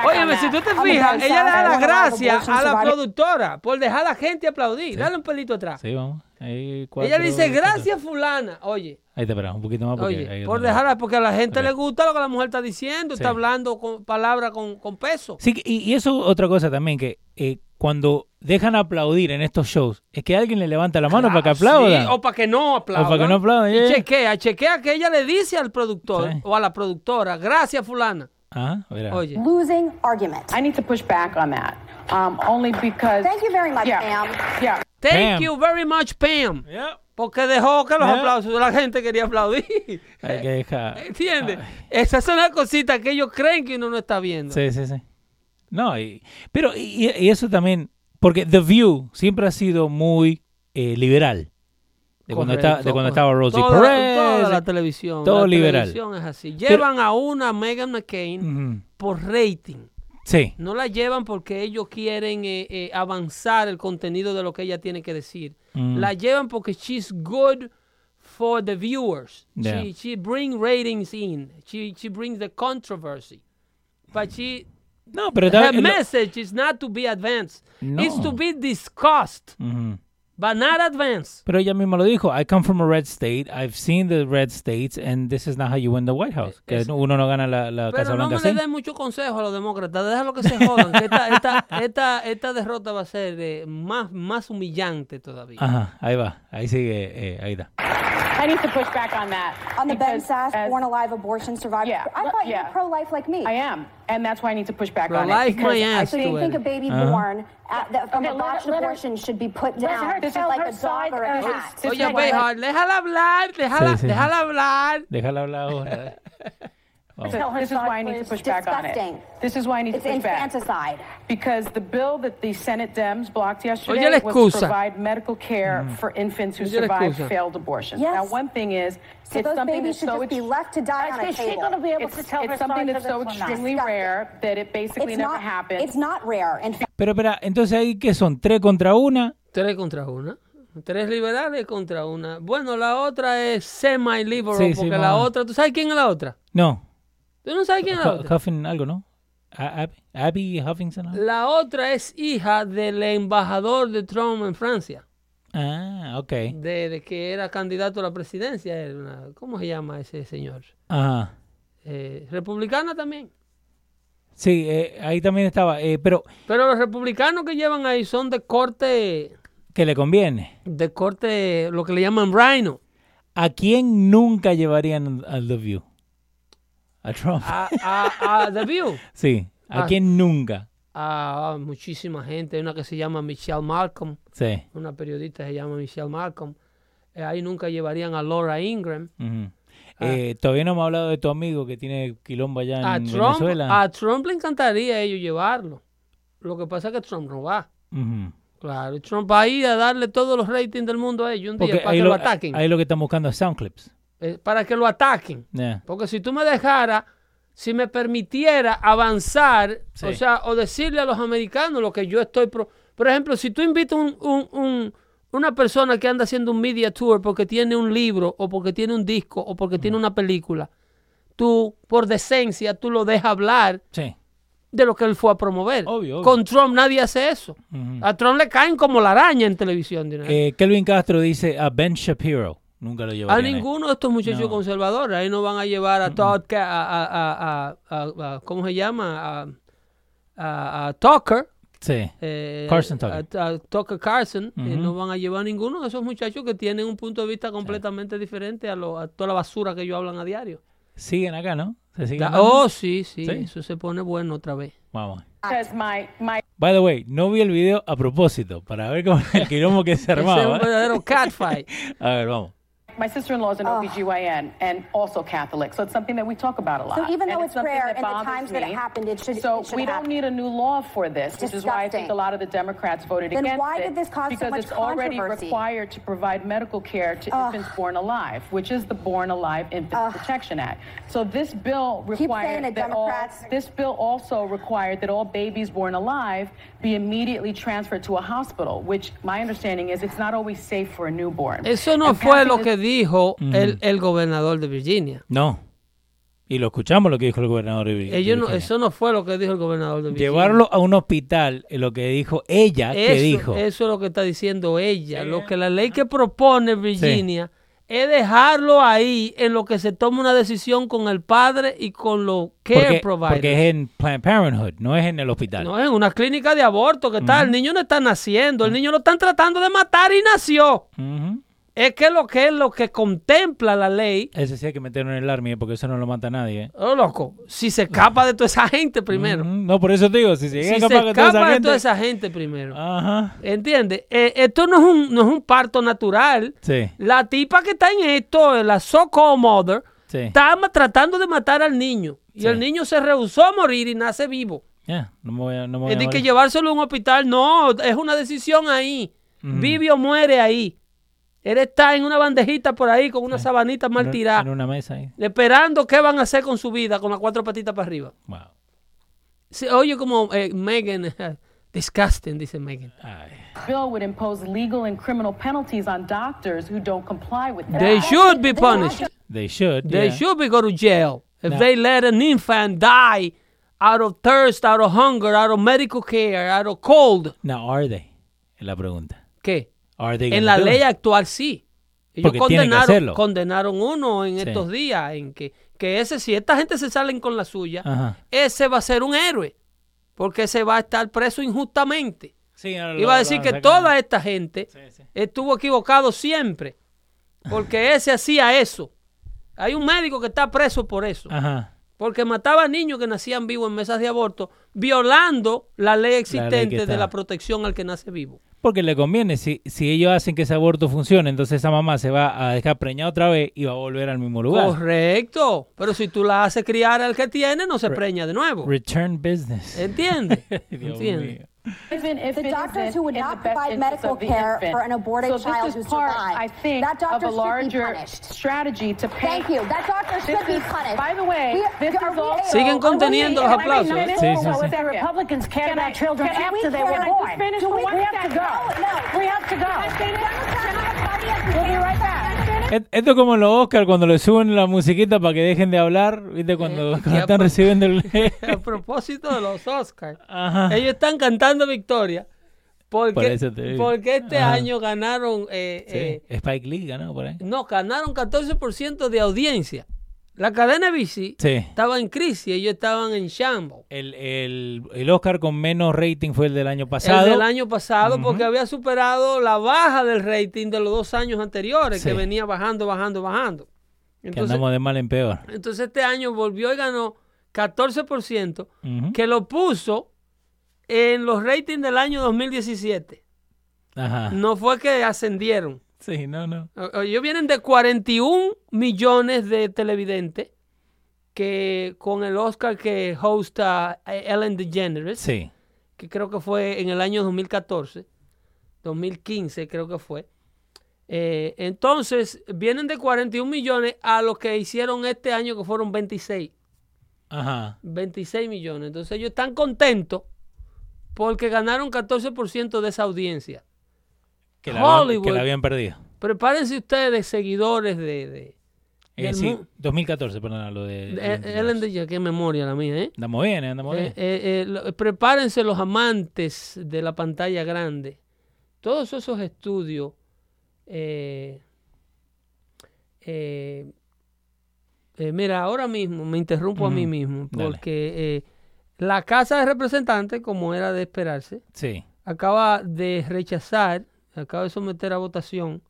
Óyeme, si tú te fijas, ella le da las gracias a la productora por dejar a la gente aplaudir. Dale un pelito atrás. Sí, vamos. Ahí cuatro- Ella le dice gracias fulana. Oye, Ahí te esperamos un poquito más porque oye, ahí por dejarla, porque a la gente le gusta lo que la mujer está diciendo, Sí. está hablando con palabras con, con peso. Sí, y, y eso otra cosa también, que eh, cuando dejan aplaudir en estos shows, es que alguien le levanta la mano para que aplaudan. Sí, o para que no aplaudan. O para que no aplaudan, Y yeah. chequea, chequea que ella le dice al productor Sí. o a la productora, gracias fulana. Verá. Oye. Losing argument. I need to push back on that. Um, only because. Thank you very much, Yeah. ma'am. Yeah. Thank Pam. you very much, Pam. Porque dejó que los Yeah. aplausos de la gente quería aplaudir. Hay que dejar. ¿Entiendes? Esas son las cositas que ellos creen que uno no está viendo. Sí, sí, sí. No, y, pero y, y eso también, porque The View siempre ha sido muy eh, liberal. De cuando, está, de cuando estaba Rosie Toda- Perez. Toda la televisión. Todo la liberal. televisión es así. Pero- Llevan a una Megan McCain Ujú. por rating. Sí. No la llevan porque ellos quieren eh, eh, avanzar el contenido de lo que ella tiene que decir. Mm. La llevan porque she's good for the viewers. Yeah. She, she brings ratings in. She, she brings the controversy. But she, No, pero her está- lo- message is not to be advanced. No. It's to be discussed. But not advanced. Pero ella misma lo dijo. I come from a red state. I've seen the red states, and this is not how you win the White House. Que Es- uno no gana la, la Casa Pero no Blanca me le den mucho consejo a los demócratas. Déjalo que se jodan. que esta, esta, esta, esta derrota va a ser eh, más, más humillante todavía. Ajá, ahí va. Ahí sigue. eh, ahí está. I need to push back on that. On the Ben because Sass, as- born alive abortion survivor. Yeah, I thought you were pro-life like me. I am, and that's why I need to push back on it. Pro-life because my I ass So think you think a baby Uh-huh. born at the, from Okay, a let her- botched let her- abortion should be put let her down just tell like a dog or a of cat? it. Oye, This is Behar, déjala hablar, déjala, Sí, sí. déjala hablar. Déjala hablar ahora. Vamos. So this is why I need to push back on it. This is why I need It's to push back. infanticide. Because the bill that the Senate Dems blocked yesterday was to provide medical care for infants who survived failed abortions. Yes. Now, one thing is, So it's those something babies that's should so just be left to die on a she table. going to be able it's, to tell it's something that's so extremely rare that it basically It's never not, happens. it's not rare. In fact, Pero espera, entonces ahí que son tres contra una. Tres contra una. Tres liberales contra una. Bueno, la otra es semi-liberal, Sí, porque la otra, ¿tú sabes quién es la otra? No. ¿Tú no sabes quién es la otra? Algo, ¿no? Abby, Abby Huffington. ¿no? La otra es hija del embajador de Trump en Francia, Ah, ok. de, de que era candidato a la presidencia. una- ¿Cómo se llama ese señor? Ajá. Eh, republicana también. Sí, eh, ahí también estaba. eh, pero Pero los republicanos que llevan ahí son de corte, que le conviene. de corte, lo que le llaman rhino. ¿A quién nunca llevarían al The View? A Trump. A, a, a The View. sí. ¿A Ah. quién nunca? A, a muchísima gente. Hay una que se llama Michelle Malcolm. Sí. Una periodista se llama Michelle Malcolm. Eh, ahí nunca llevarían a Laura Ingram. Ujú. Eh, todavía no hemos hablado de tu amigo que tiene quilombo allá en A Trump, Venezuela. a Trump le encantaría a ellos llevarlo. Lo que pasa es que Trump no va. Ujú. Claro, Trump va a ir a darle todos los ratings del mundo a ellos un Porque día para ahí que lo, lo, ataquen. ahí lo que están buscando es sound clips. Eh, para que lo ataquen. Yeah. Porque si tú me dejaras, si me permitiera avanzar, Sí. o sea, o decirle a los americanos lo que yo estoy... Pro Por ejemplo, si tú invitas un, un- un- una persona que anda haciendo un media tour porque tiene un libro o porque tiene un disco o porque tiene una película, tú, por decencia, tú lo dejas hablar Sí. de lo que él fue a promover. Obvio, obvio. Con Trump nadie hace eso. A Trump le caen como la araña en televisión. Eh, Kelvin Castro dice a Ben Shapiro. Nunca lo A llevarían. ahí. ninguno de estos muchachos No. conservadores. Ahí no van a llevar a Todd, a, a- a- a- a- a- ¿cómo se llama? A, a- a Tucker. Sí. eh, Carson Tucker. A, a Tucker Carson. eh, Ujú. no van a llevar a ninguno de esos muchachos que tienen un punto de vista completamente diferente a, lo- a toda la basura que ellos hablan a diario. Siguen acá, ¿no? ¿Se siguen oh, sí, sí, Sí. Eso se pone bueno otra vez. Vamos. Because my, my By the way, no vi el video a propósito para ver cómo el quilombo que se Ese es armaba. un verdadero catfight. a ver, vamos. My sister-in-law is an OBGYN and also Catholic, so it's something that we talk about a lot. So even though And it's something rare and the times that it me. happened, it should- So it should we happen. don't need a new law for this, which is why I think a lot of the Democrats voted Then against why it. did this cause so because much it's already required to provide medical care to infants born alive, which is the Born Alive Infant Protection Act. So this bill Keep saying required it, that all, Democrats. this bill also required that all babies born alive be immediately transferred to a hospital, which my understanding is it's not always safe for a newborn. Eso no And fue lo que dijo el, el gobernador de Virginia. No. Y lo escuchamos lo que dijo el gobernador de Vir- de Ellos no, Virginia. eso no fue lo que dijo el gobernador de Virginia. Llevarlo a un hospital, es lo que dijo ella, que eso, dijo. eso es lo que está diciendo ella. Lo que la ley que propone Virginia es dejarlo ahí en lo que se toma una decisión con el padre y con los care porque, providers. porque es en Planned Parenthood, no es en el hospital. No es una clínica de aborto que está, el niño no está naciendo, el niño lo están tratando de matar y nació. Ujú. Es que lo que es lo que contempla la ley, Ese sí hay que meterlo en el army, porque eso no lo mata nadie. eh. oh loco, si se escapa de toda esa gente primero. Ujú. No, por eso te digo, si se llega Si a se escapar con toda esa escapa de gente- toda esa gente primero. Ajá. ¿Entiendes? Eh, esto no es, un, no es un parto natural. Sí, La tipa que está en esto, la so-called mother, sí. está tratando de matar al niño. Y Sí. el niño se rehusó a morir y nace vivo. Ya, no me voy a, no me voy Es a de que llevárselo a un hospital, no, es una decisión ahí. Vive o muere ahí. Él está en una bandejita por ahí con una sabanita mal tirada, En una mesa ahí. esperando qué van a hacer con su vida con las cuatro patitas para arriba. Wow. Sí, oye, como eh, Megan, disgusting, dice Megan. bill would impose legal and criminal penalties on doctors who don't comply with that. They should be punished. They should. They yeah. should be go to jail if No. they let an infant die out of thirst, out of hunger, out of medical care, out of cold. Now, are they? Es la pregunta. ¿Qué? En la do ley actual sí. Ellos Porque condenaron, condenaron uno en Sí. estos días en que, que ese, si esta gente se salen con la suya, Ajá. ese va a ser un héroe. Porque se va a estar preso injustamente. Sí, lo- Iba a decir que toda esta gente estuvo equivocado siempre. Porque ese hacía eso. Hay un médico que está preso por eso. Ajá. Porque mataba a niños que nacían vivos en mesas de aborto, violando la ley existente de la protección al que nace vivo. Porque le conviene. Si, si ellos hacen que ese aborto funcione, entonces esa mamá se va a dejar preñada otra vez y va a volver al mismo lugar. Correcto. Pero si tú la haces criar al que tiene, no se preña de nuevo. Return business. ¿Entiendes? Dios ¿Entiendes? Mío. Even if The it doctors who would not the best provide medical care infant. for an aborted so child this who is part, survived. I think, That doctor of a should be larger punished. strategy to pay. Thank you. That doctor This should be is- punished. By the way, We- this is we all. able- Siguen are we conteniendo los able- aplausos. Wait a. Sí, sí, sí. if the Republicans cared Can I- children can after they were born, do we, we have to go. second? No, we have to go. We'll be right back. Et- Esto es como los Oscar cuando le suben la musiquita para que dejen de hablar, ¿viste? Cuando, están recibiendo el... A propósito de los Oscars, Ajá. ellos están cantando victoria porque, Por porque este Ajá. año ganaron, eh, Sí, eh, Spike Lee ganó por ahí. no, ganaron 14% de audiencia. La cadena Sí. estaba en crisis, ellos estaban en shambles. El, el, el Oscar con menos rating fue el del año pasado. El del año pasado, porque había superado la baja del rating de los dos años anteriores, Sí. que venía bajando, bajando, bajando. que Entonces, andamos de mal en peor. entonces este año volvió y ganó 14%, Ujú. que lo puso en los ratings del año 2017. Ajá. No fue que ascendieron. Sí, no, no. Ellos vienen de 41 millones de televidentes que con el Oscar que hosta eh, Ellen DeGeneres, Sí. que creo que fue en el año 2014, 2015 creo que fue. Eh, entonces, vienen de 41 millones a los que hicieron este año que fueron 26. Ajá. 26 millones. Entonces ellos están contentos porque ganaron 14% de esa audiencia. Que la, habían, Hollywood. que la habían perdido. Prepárense ustedes, seguidores de, de, Eh, del sí, mu- 2014, perdón, lo de... de- Ellen Ellen DeGeneres. DeGeneres, qué memoria la mía, ¿eh? Andamos bien, eh, andamos Eh, bien. eh, eh, lo- prepárense los amantes de la pantalla grande. Todos esos estudios. eh, eh, eh, mira, ahora mismo me interrumpo a mí mismo porque eh, la Casa de Representantes, como era de esperarse, Sí. acaba de rechazar, acaba de someter a votación,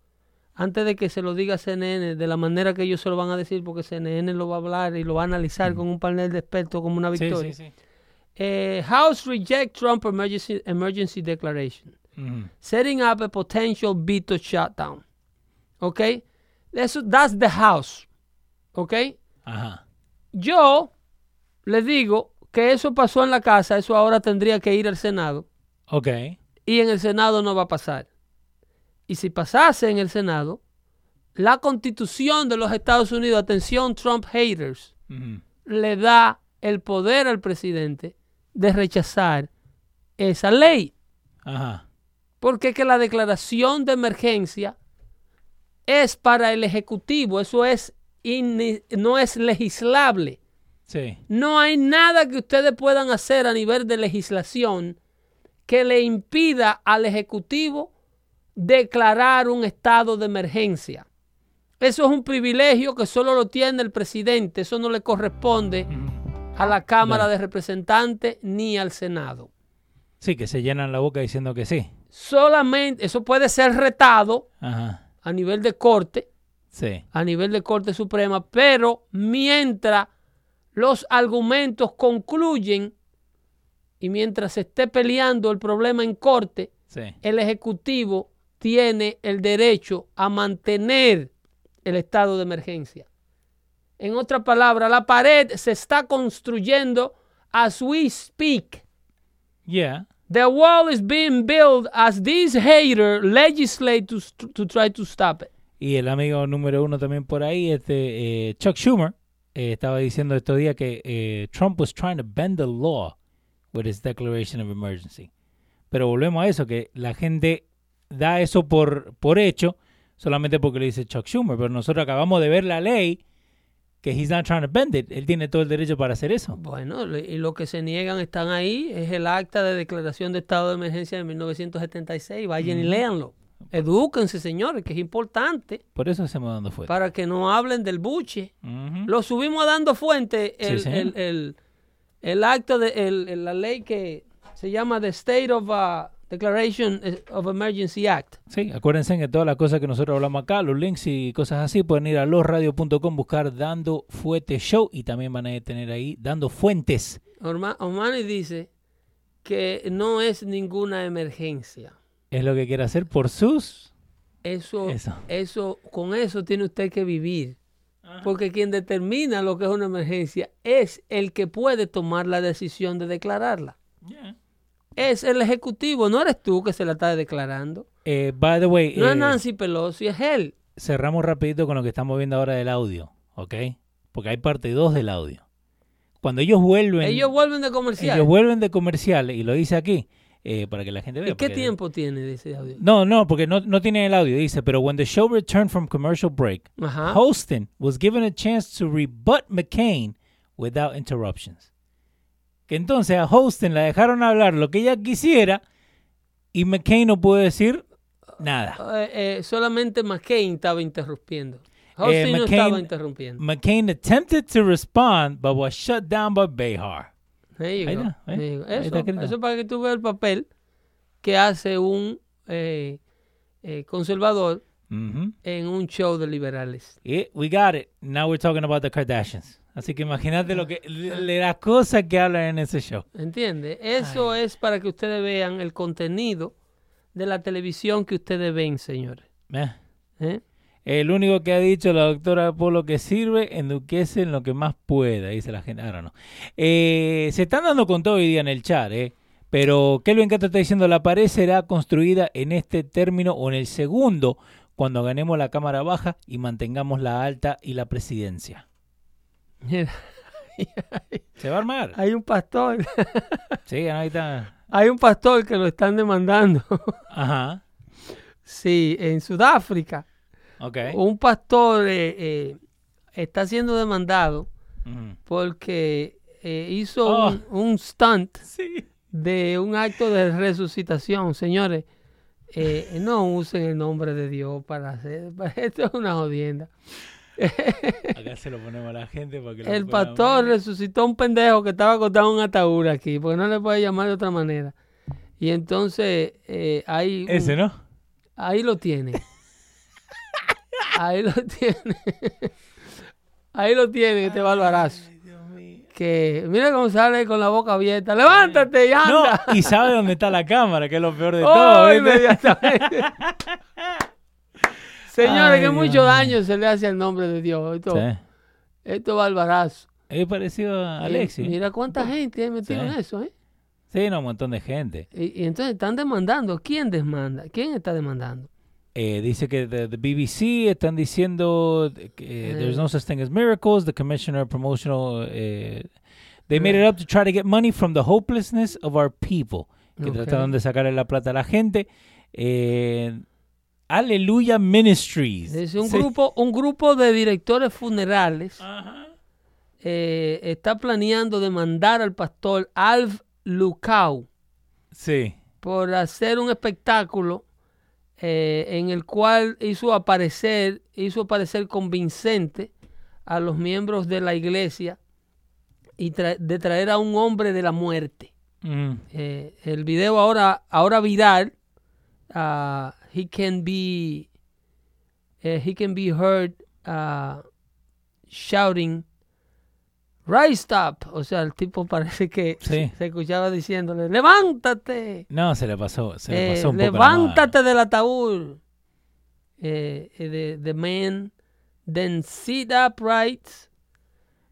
antes de que se lo diga CNN, de la manera que ellos se lo van a decir, porque CNN lo va a hablar y lo va a analizar con un panel de expertos como una victoria. sí, sí. Eh, House reject Trump emergency, emergency declaration, setting up a potential veto shutdown. ¿Ok? Eso, that's the house. ¿Ok? Ajá. Yo les digo que eso pasó en la casa, eso ahora tendría que ir al Senado. Ok. Y en el Senado no va a pasar. Y si pasase en el Senado, la constitución de los Estados Unidos, atención Trump haters, le da el poder al presidente de rechazar esa ley. Ajá. Porque es que la declaración de emergencia es para el Ejecutivo, eso es no es legislable. Sí. No hay nada que ustedes puedan hacer a nivel de legislación que le impida al Ejecutivo declarar un estado de emergencia. Eso es un privilegio que solo lo tiene el presidente, eso no le corresponde a la Cámara de Representantes ni al Senado. Sí, que se llenan la boca diciendo que sí. Solamente, eso puede ser retado Ajá. a nivel de corte, Sí. a nivel de Corte Suprema, pero mientras los argumentos concluyen y mientras se esté peleando el problema en corte, Sí. el Ejecutivo tiene el derecho a mantener el estado de emergencia. En otras palabras, la pared se está construyendo as we speak. Yeah. The wall is being built as these haters legislate to try to stop it. Y el amigo número uno también por ahí, este eh, Chuck Schumer, eh, estaba diciendo estos días que eh, Trump was trying to bend the law with his declaration of emergency. Pero volvemos a eso, que la gente da eso por, por hecho solamente porque le dice Chuck Schumer. Pero nosotros acabamos de ver la ley que he's not trying to bend it. Él tiene todo el derecho para hacer eso. Bueno, y lo que se niegan están ahí, es el acta de declaración de estado de emergencia de 1976. Vayan y Ujú. léanlo. Edúquense, señores, que es importante Por eso hacemos dando fuerte. para que no hablen del buche. Lo subimos a dando fuente, el, Sí, el, el- el acta de la ley que se llama The State of uh, Declaration of Emergency Act. Sí, acuérdense que todas las cosas que nosotros hablamos acá, los links y cosas así, pueden ir a losradio.com, buscar Dando Fuete Show y también van a tener ahí Dando Fuentes. Omani dice que no es ninguna emergencia. Es lo que quiere hacer por sus... Eso, Eso. eso. con eso tiene usted que vivir. Porque quien determina lo que es una emergencia es el que puede tomar la decisión de declararla. Es el ejecutivo, no eres tú que se la está declarando. Eh, by the way, No eh, es Nancy Pelosi, es él. cerramos rapidito con lo que estamos viendo ahora del audio, ¿ok? Porque hay parte 2 del audio. Cuando ellos vuelven... Ellos vuelven de comercial. ellos vuelven de comercial, y lo dice aquí, eh, para que la gente vea. ¿Y qué tiempo tiene de ese audio? No, no, porque no, no tiene el audio. Dice, pero when the show returned from commercial break, Ajá. Was given a chance to rebut McCain without interruptions. Que entonces a Holston la dejaron hablar lo que ella quisiera y McCain no pudo decir nada. Eh, eh, solamente McCain estaba interrumpiendo. Eh, Holstein no McCain- estaba interrumpiendo. McCain attempted to respond, but was shut down by Behar. Ahí Ahí llegó, está, ¿eh? ahí llegó. Ahí Eso, eso para que tú veas el papel que hace un conservador Ujú. en un show de liberales. Yeah, we got it. Now we're talking about the Kardashians. Así que imagínate lo que le- las cosas que hablan en ese show. ¿Entiendes? Eso es para que ustedes vean el contenido de la televisión que ustedes ven, señores. Eh. ¿Eh? El único que ha dicho la doctora Polo que sirve, enduquece en lo que más pueda, dice la gente. Ahora no. Eh, se están dando con todo hoy día en el chat, ¿eh? Pero Kelvin Cato está diciendo, la pared será construida en este término o en el segundo, cuando ganemos la Cámara Baja y mantengamos la alta y la presidencia. Mira, Se va a armar. hay un pastor. Sí, ahí está. hay un pastor que lo están demandando. Ajá. sí, en Sudáfrica. Ok. Un pastor eh, eh, está siendo demandado Ujú. porque eh, hizo Oh. un, un stunt Sí. de un acto de resucitación. Señores, eh, no usen el nombre de Dios para hacer. Esto es una jodienda. Acá se lo ponemos a la gente para que lo El pastor resucitó a un pendejo que estaba acostado en un ataúd aquí, porque no le puede llamar de otra manera. Y entonces eh, ahí. un- Ese, ¿no? Ahí lo tiene. Ahí lo tiene. Ahí lo tiene este barbarazo. Que mira cómo sale con la boca abierta. Levántate y No, anda. y sabe dónde está la cámara, que es lo peor de Oh, todo. ¿viste? inmediatamente. Señores, que mucho daño se le hace al nombre de Dios. Esto, Sí. esto es barbarazo. Es parecido a Eh, Alexis. Mira cuánta gente hay metido Sí. en eso, ¿eh? Sí, no, un montón de gente. Y, y entonces están demandando. ¿Quién demanda? ¿Quién está demandando? Eh, dice que the, the BBC están diciendo que Eh. there's no such thing as miracles. The commissioner promotional, eh, they made it up to try to get money from the hopelessness of our people. Que Ok. trataron de sacarle la plata a la gente. Eh, Aleluya Ministries. Es un Sí. grupo, un grupo de directores funerales eh, está planeando demandar al pastor Alf Lucau Sí. por hacer un espectáculo eh, en el cual hizo aparecer, hizo aparecer convincente a los miembros de la iglesia y tra- de traer a un hombre de la muerte. Mm. Eh, el video ahora, ahora viral, ah, he can be, eh, he can be heard ah, shouting, rise up. O sea, el tipo parece que Sí. se escuchaba diciéndole, levántate. No, se le pasó. Se le Eh, pasó un poco levántate del ataúd. Eh, eh, the, the man then sit upright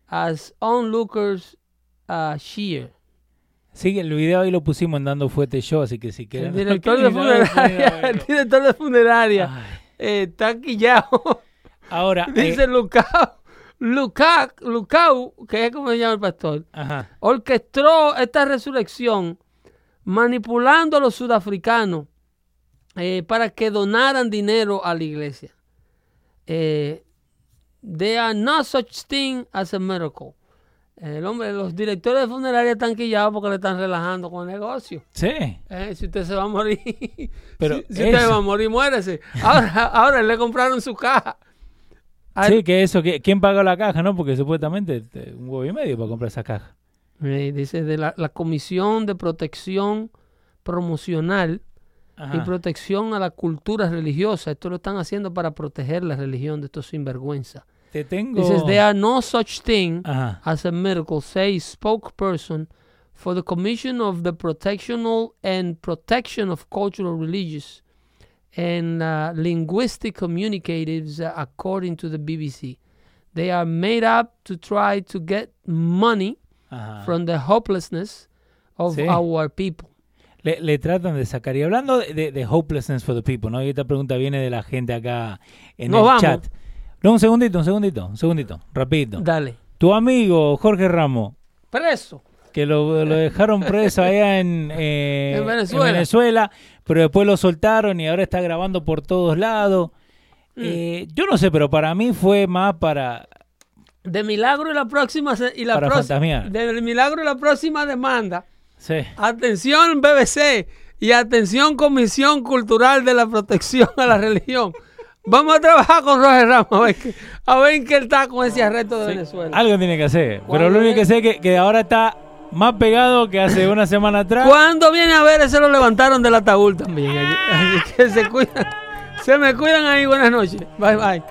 as onlookers uh, cheer. Sí, el video ahí lo pusimos en Dando Fuete Show, así que si quieren... El director de funeraria, el director de funeraria eh, está quillado. Ahora, dice eh, Lucao, Lucao, Lucao, que es como se llama el pastor, Ajá. orquestó esta resurrección manipulando a los sudafricanos eh, para que donaran dinero a la iglesia. Eh, there are no such thing as a miracle. El hombre, los directores de funeraria están quillados porque le están relajando con el negocio. Sí. Eh, si usted se va a morir, Pero si, si usted eso- va a morir, muérese. Ahora, ahora le compraron su caja. Ay, Sí, que eso, que, ¿quién pagó la caja, no? Porque supuestamente eh, un huevo y medio para comprar esa caja. Eh, dice de la, la Comisión de Protección Promocional y. Protección a la Cultura Religiosa. Esto lo están haciendo para proteger la religión de estos sinvergüenza. Te tengo... There are no such thing Ajá. as a miracle, say spokesperson for the Commission of the Protectional and Protection of Cultural, Religious, and uh, Linguistic Communicatives, uh, according to the BBC. They are made up to try to get money Ajá. from the hopelessness of Sí. our people. Le, le tratan de sacar. Y hablando de, de- de hopelessness for the people, ¿no? Y esta pregunta viene de la gente acá en Nos el vamos. chat. No, un segundito, un segundito, un segundito, rapidito. Dale. Tu amigo Jorge Ramos, Preso. que lo, lo dejaron preso allá en, eh, En Venezuela. Venezuela, pero después lo soltaron y ahora está grabando por todos lados. Mm. Eh, yo no sé, pero para mí fue más para... De milagro y la próxima y la próxima fantasmear. de milagro y la próxima demanda. Sí. Atención BBC y atención Comisión Cultural de la Protección a la Religión. Vamos a trabajar con Roger Ramos a ver, qué- a ver en qué él está con ese arresto de Venezuela. Algo tiene que hacer. Pero ¿Cuándo lo único que sé es que, que ahora está más pegado que hace una semana atrás. Cuando viene a ver, ese lo levantaron del ataúd también. Así que se cuidan. Se me cuidan ahí. Buenas noches. Bye bye.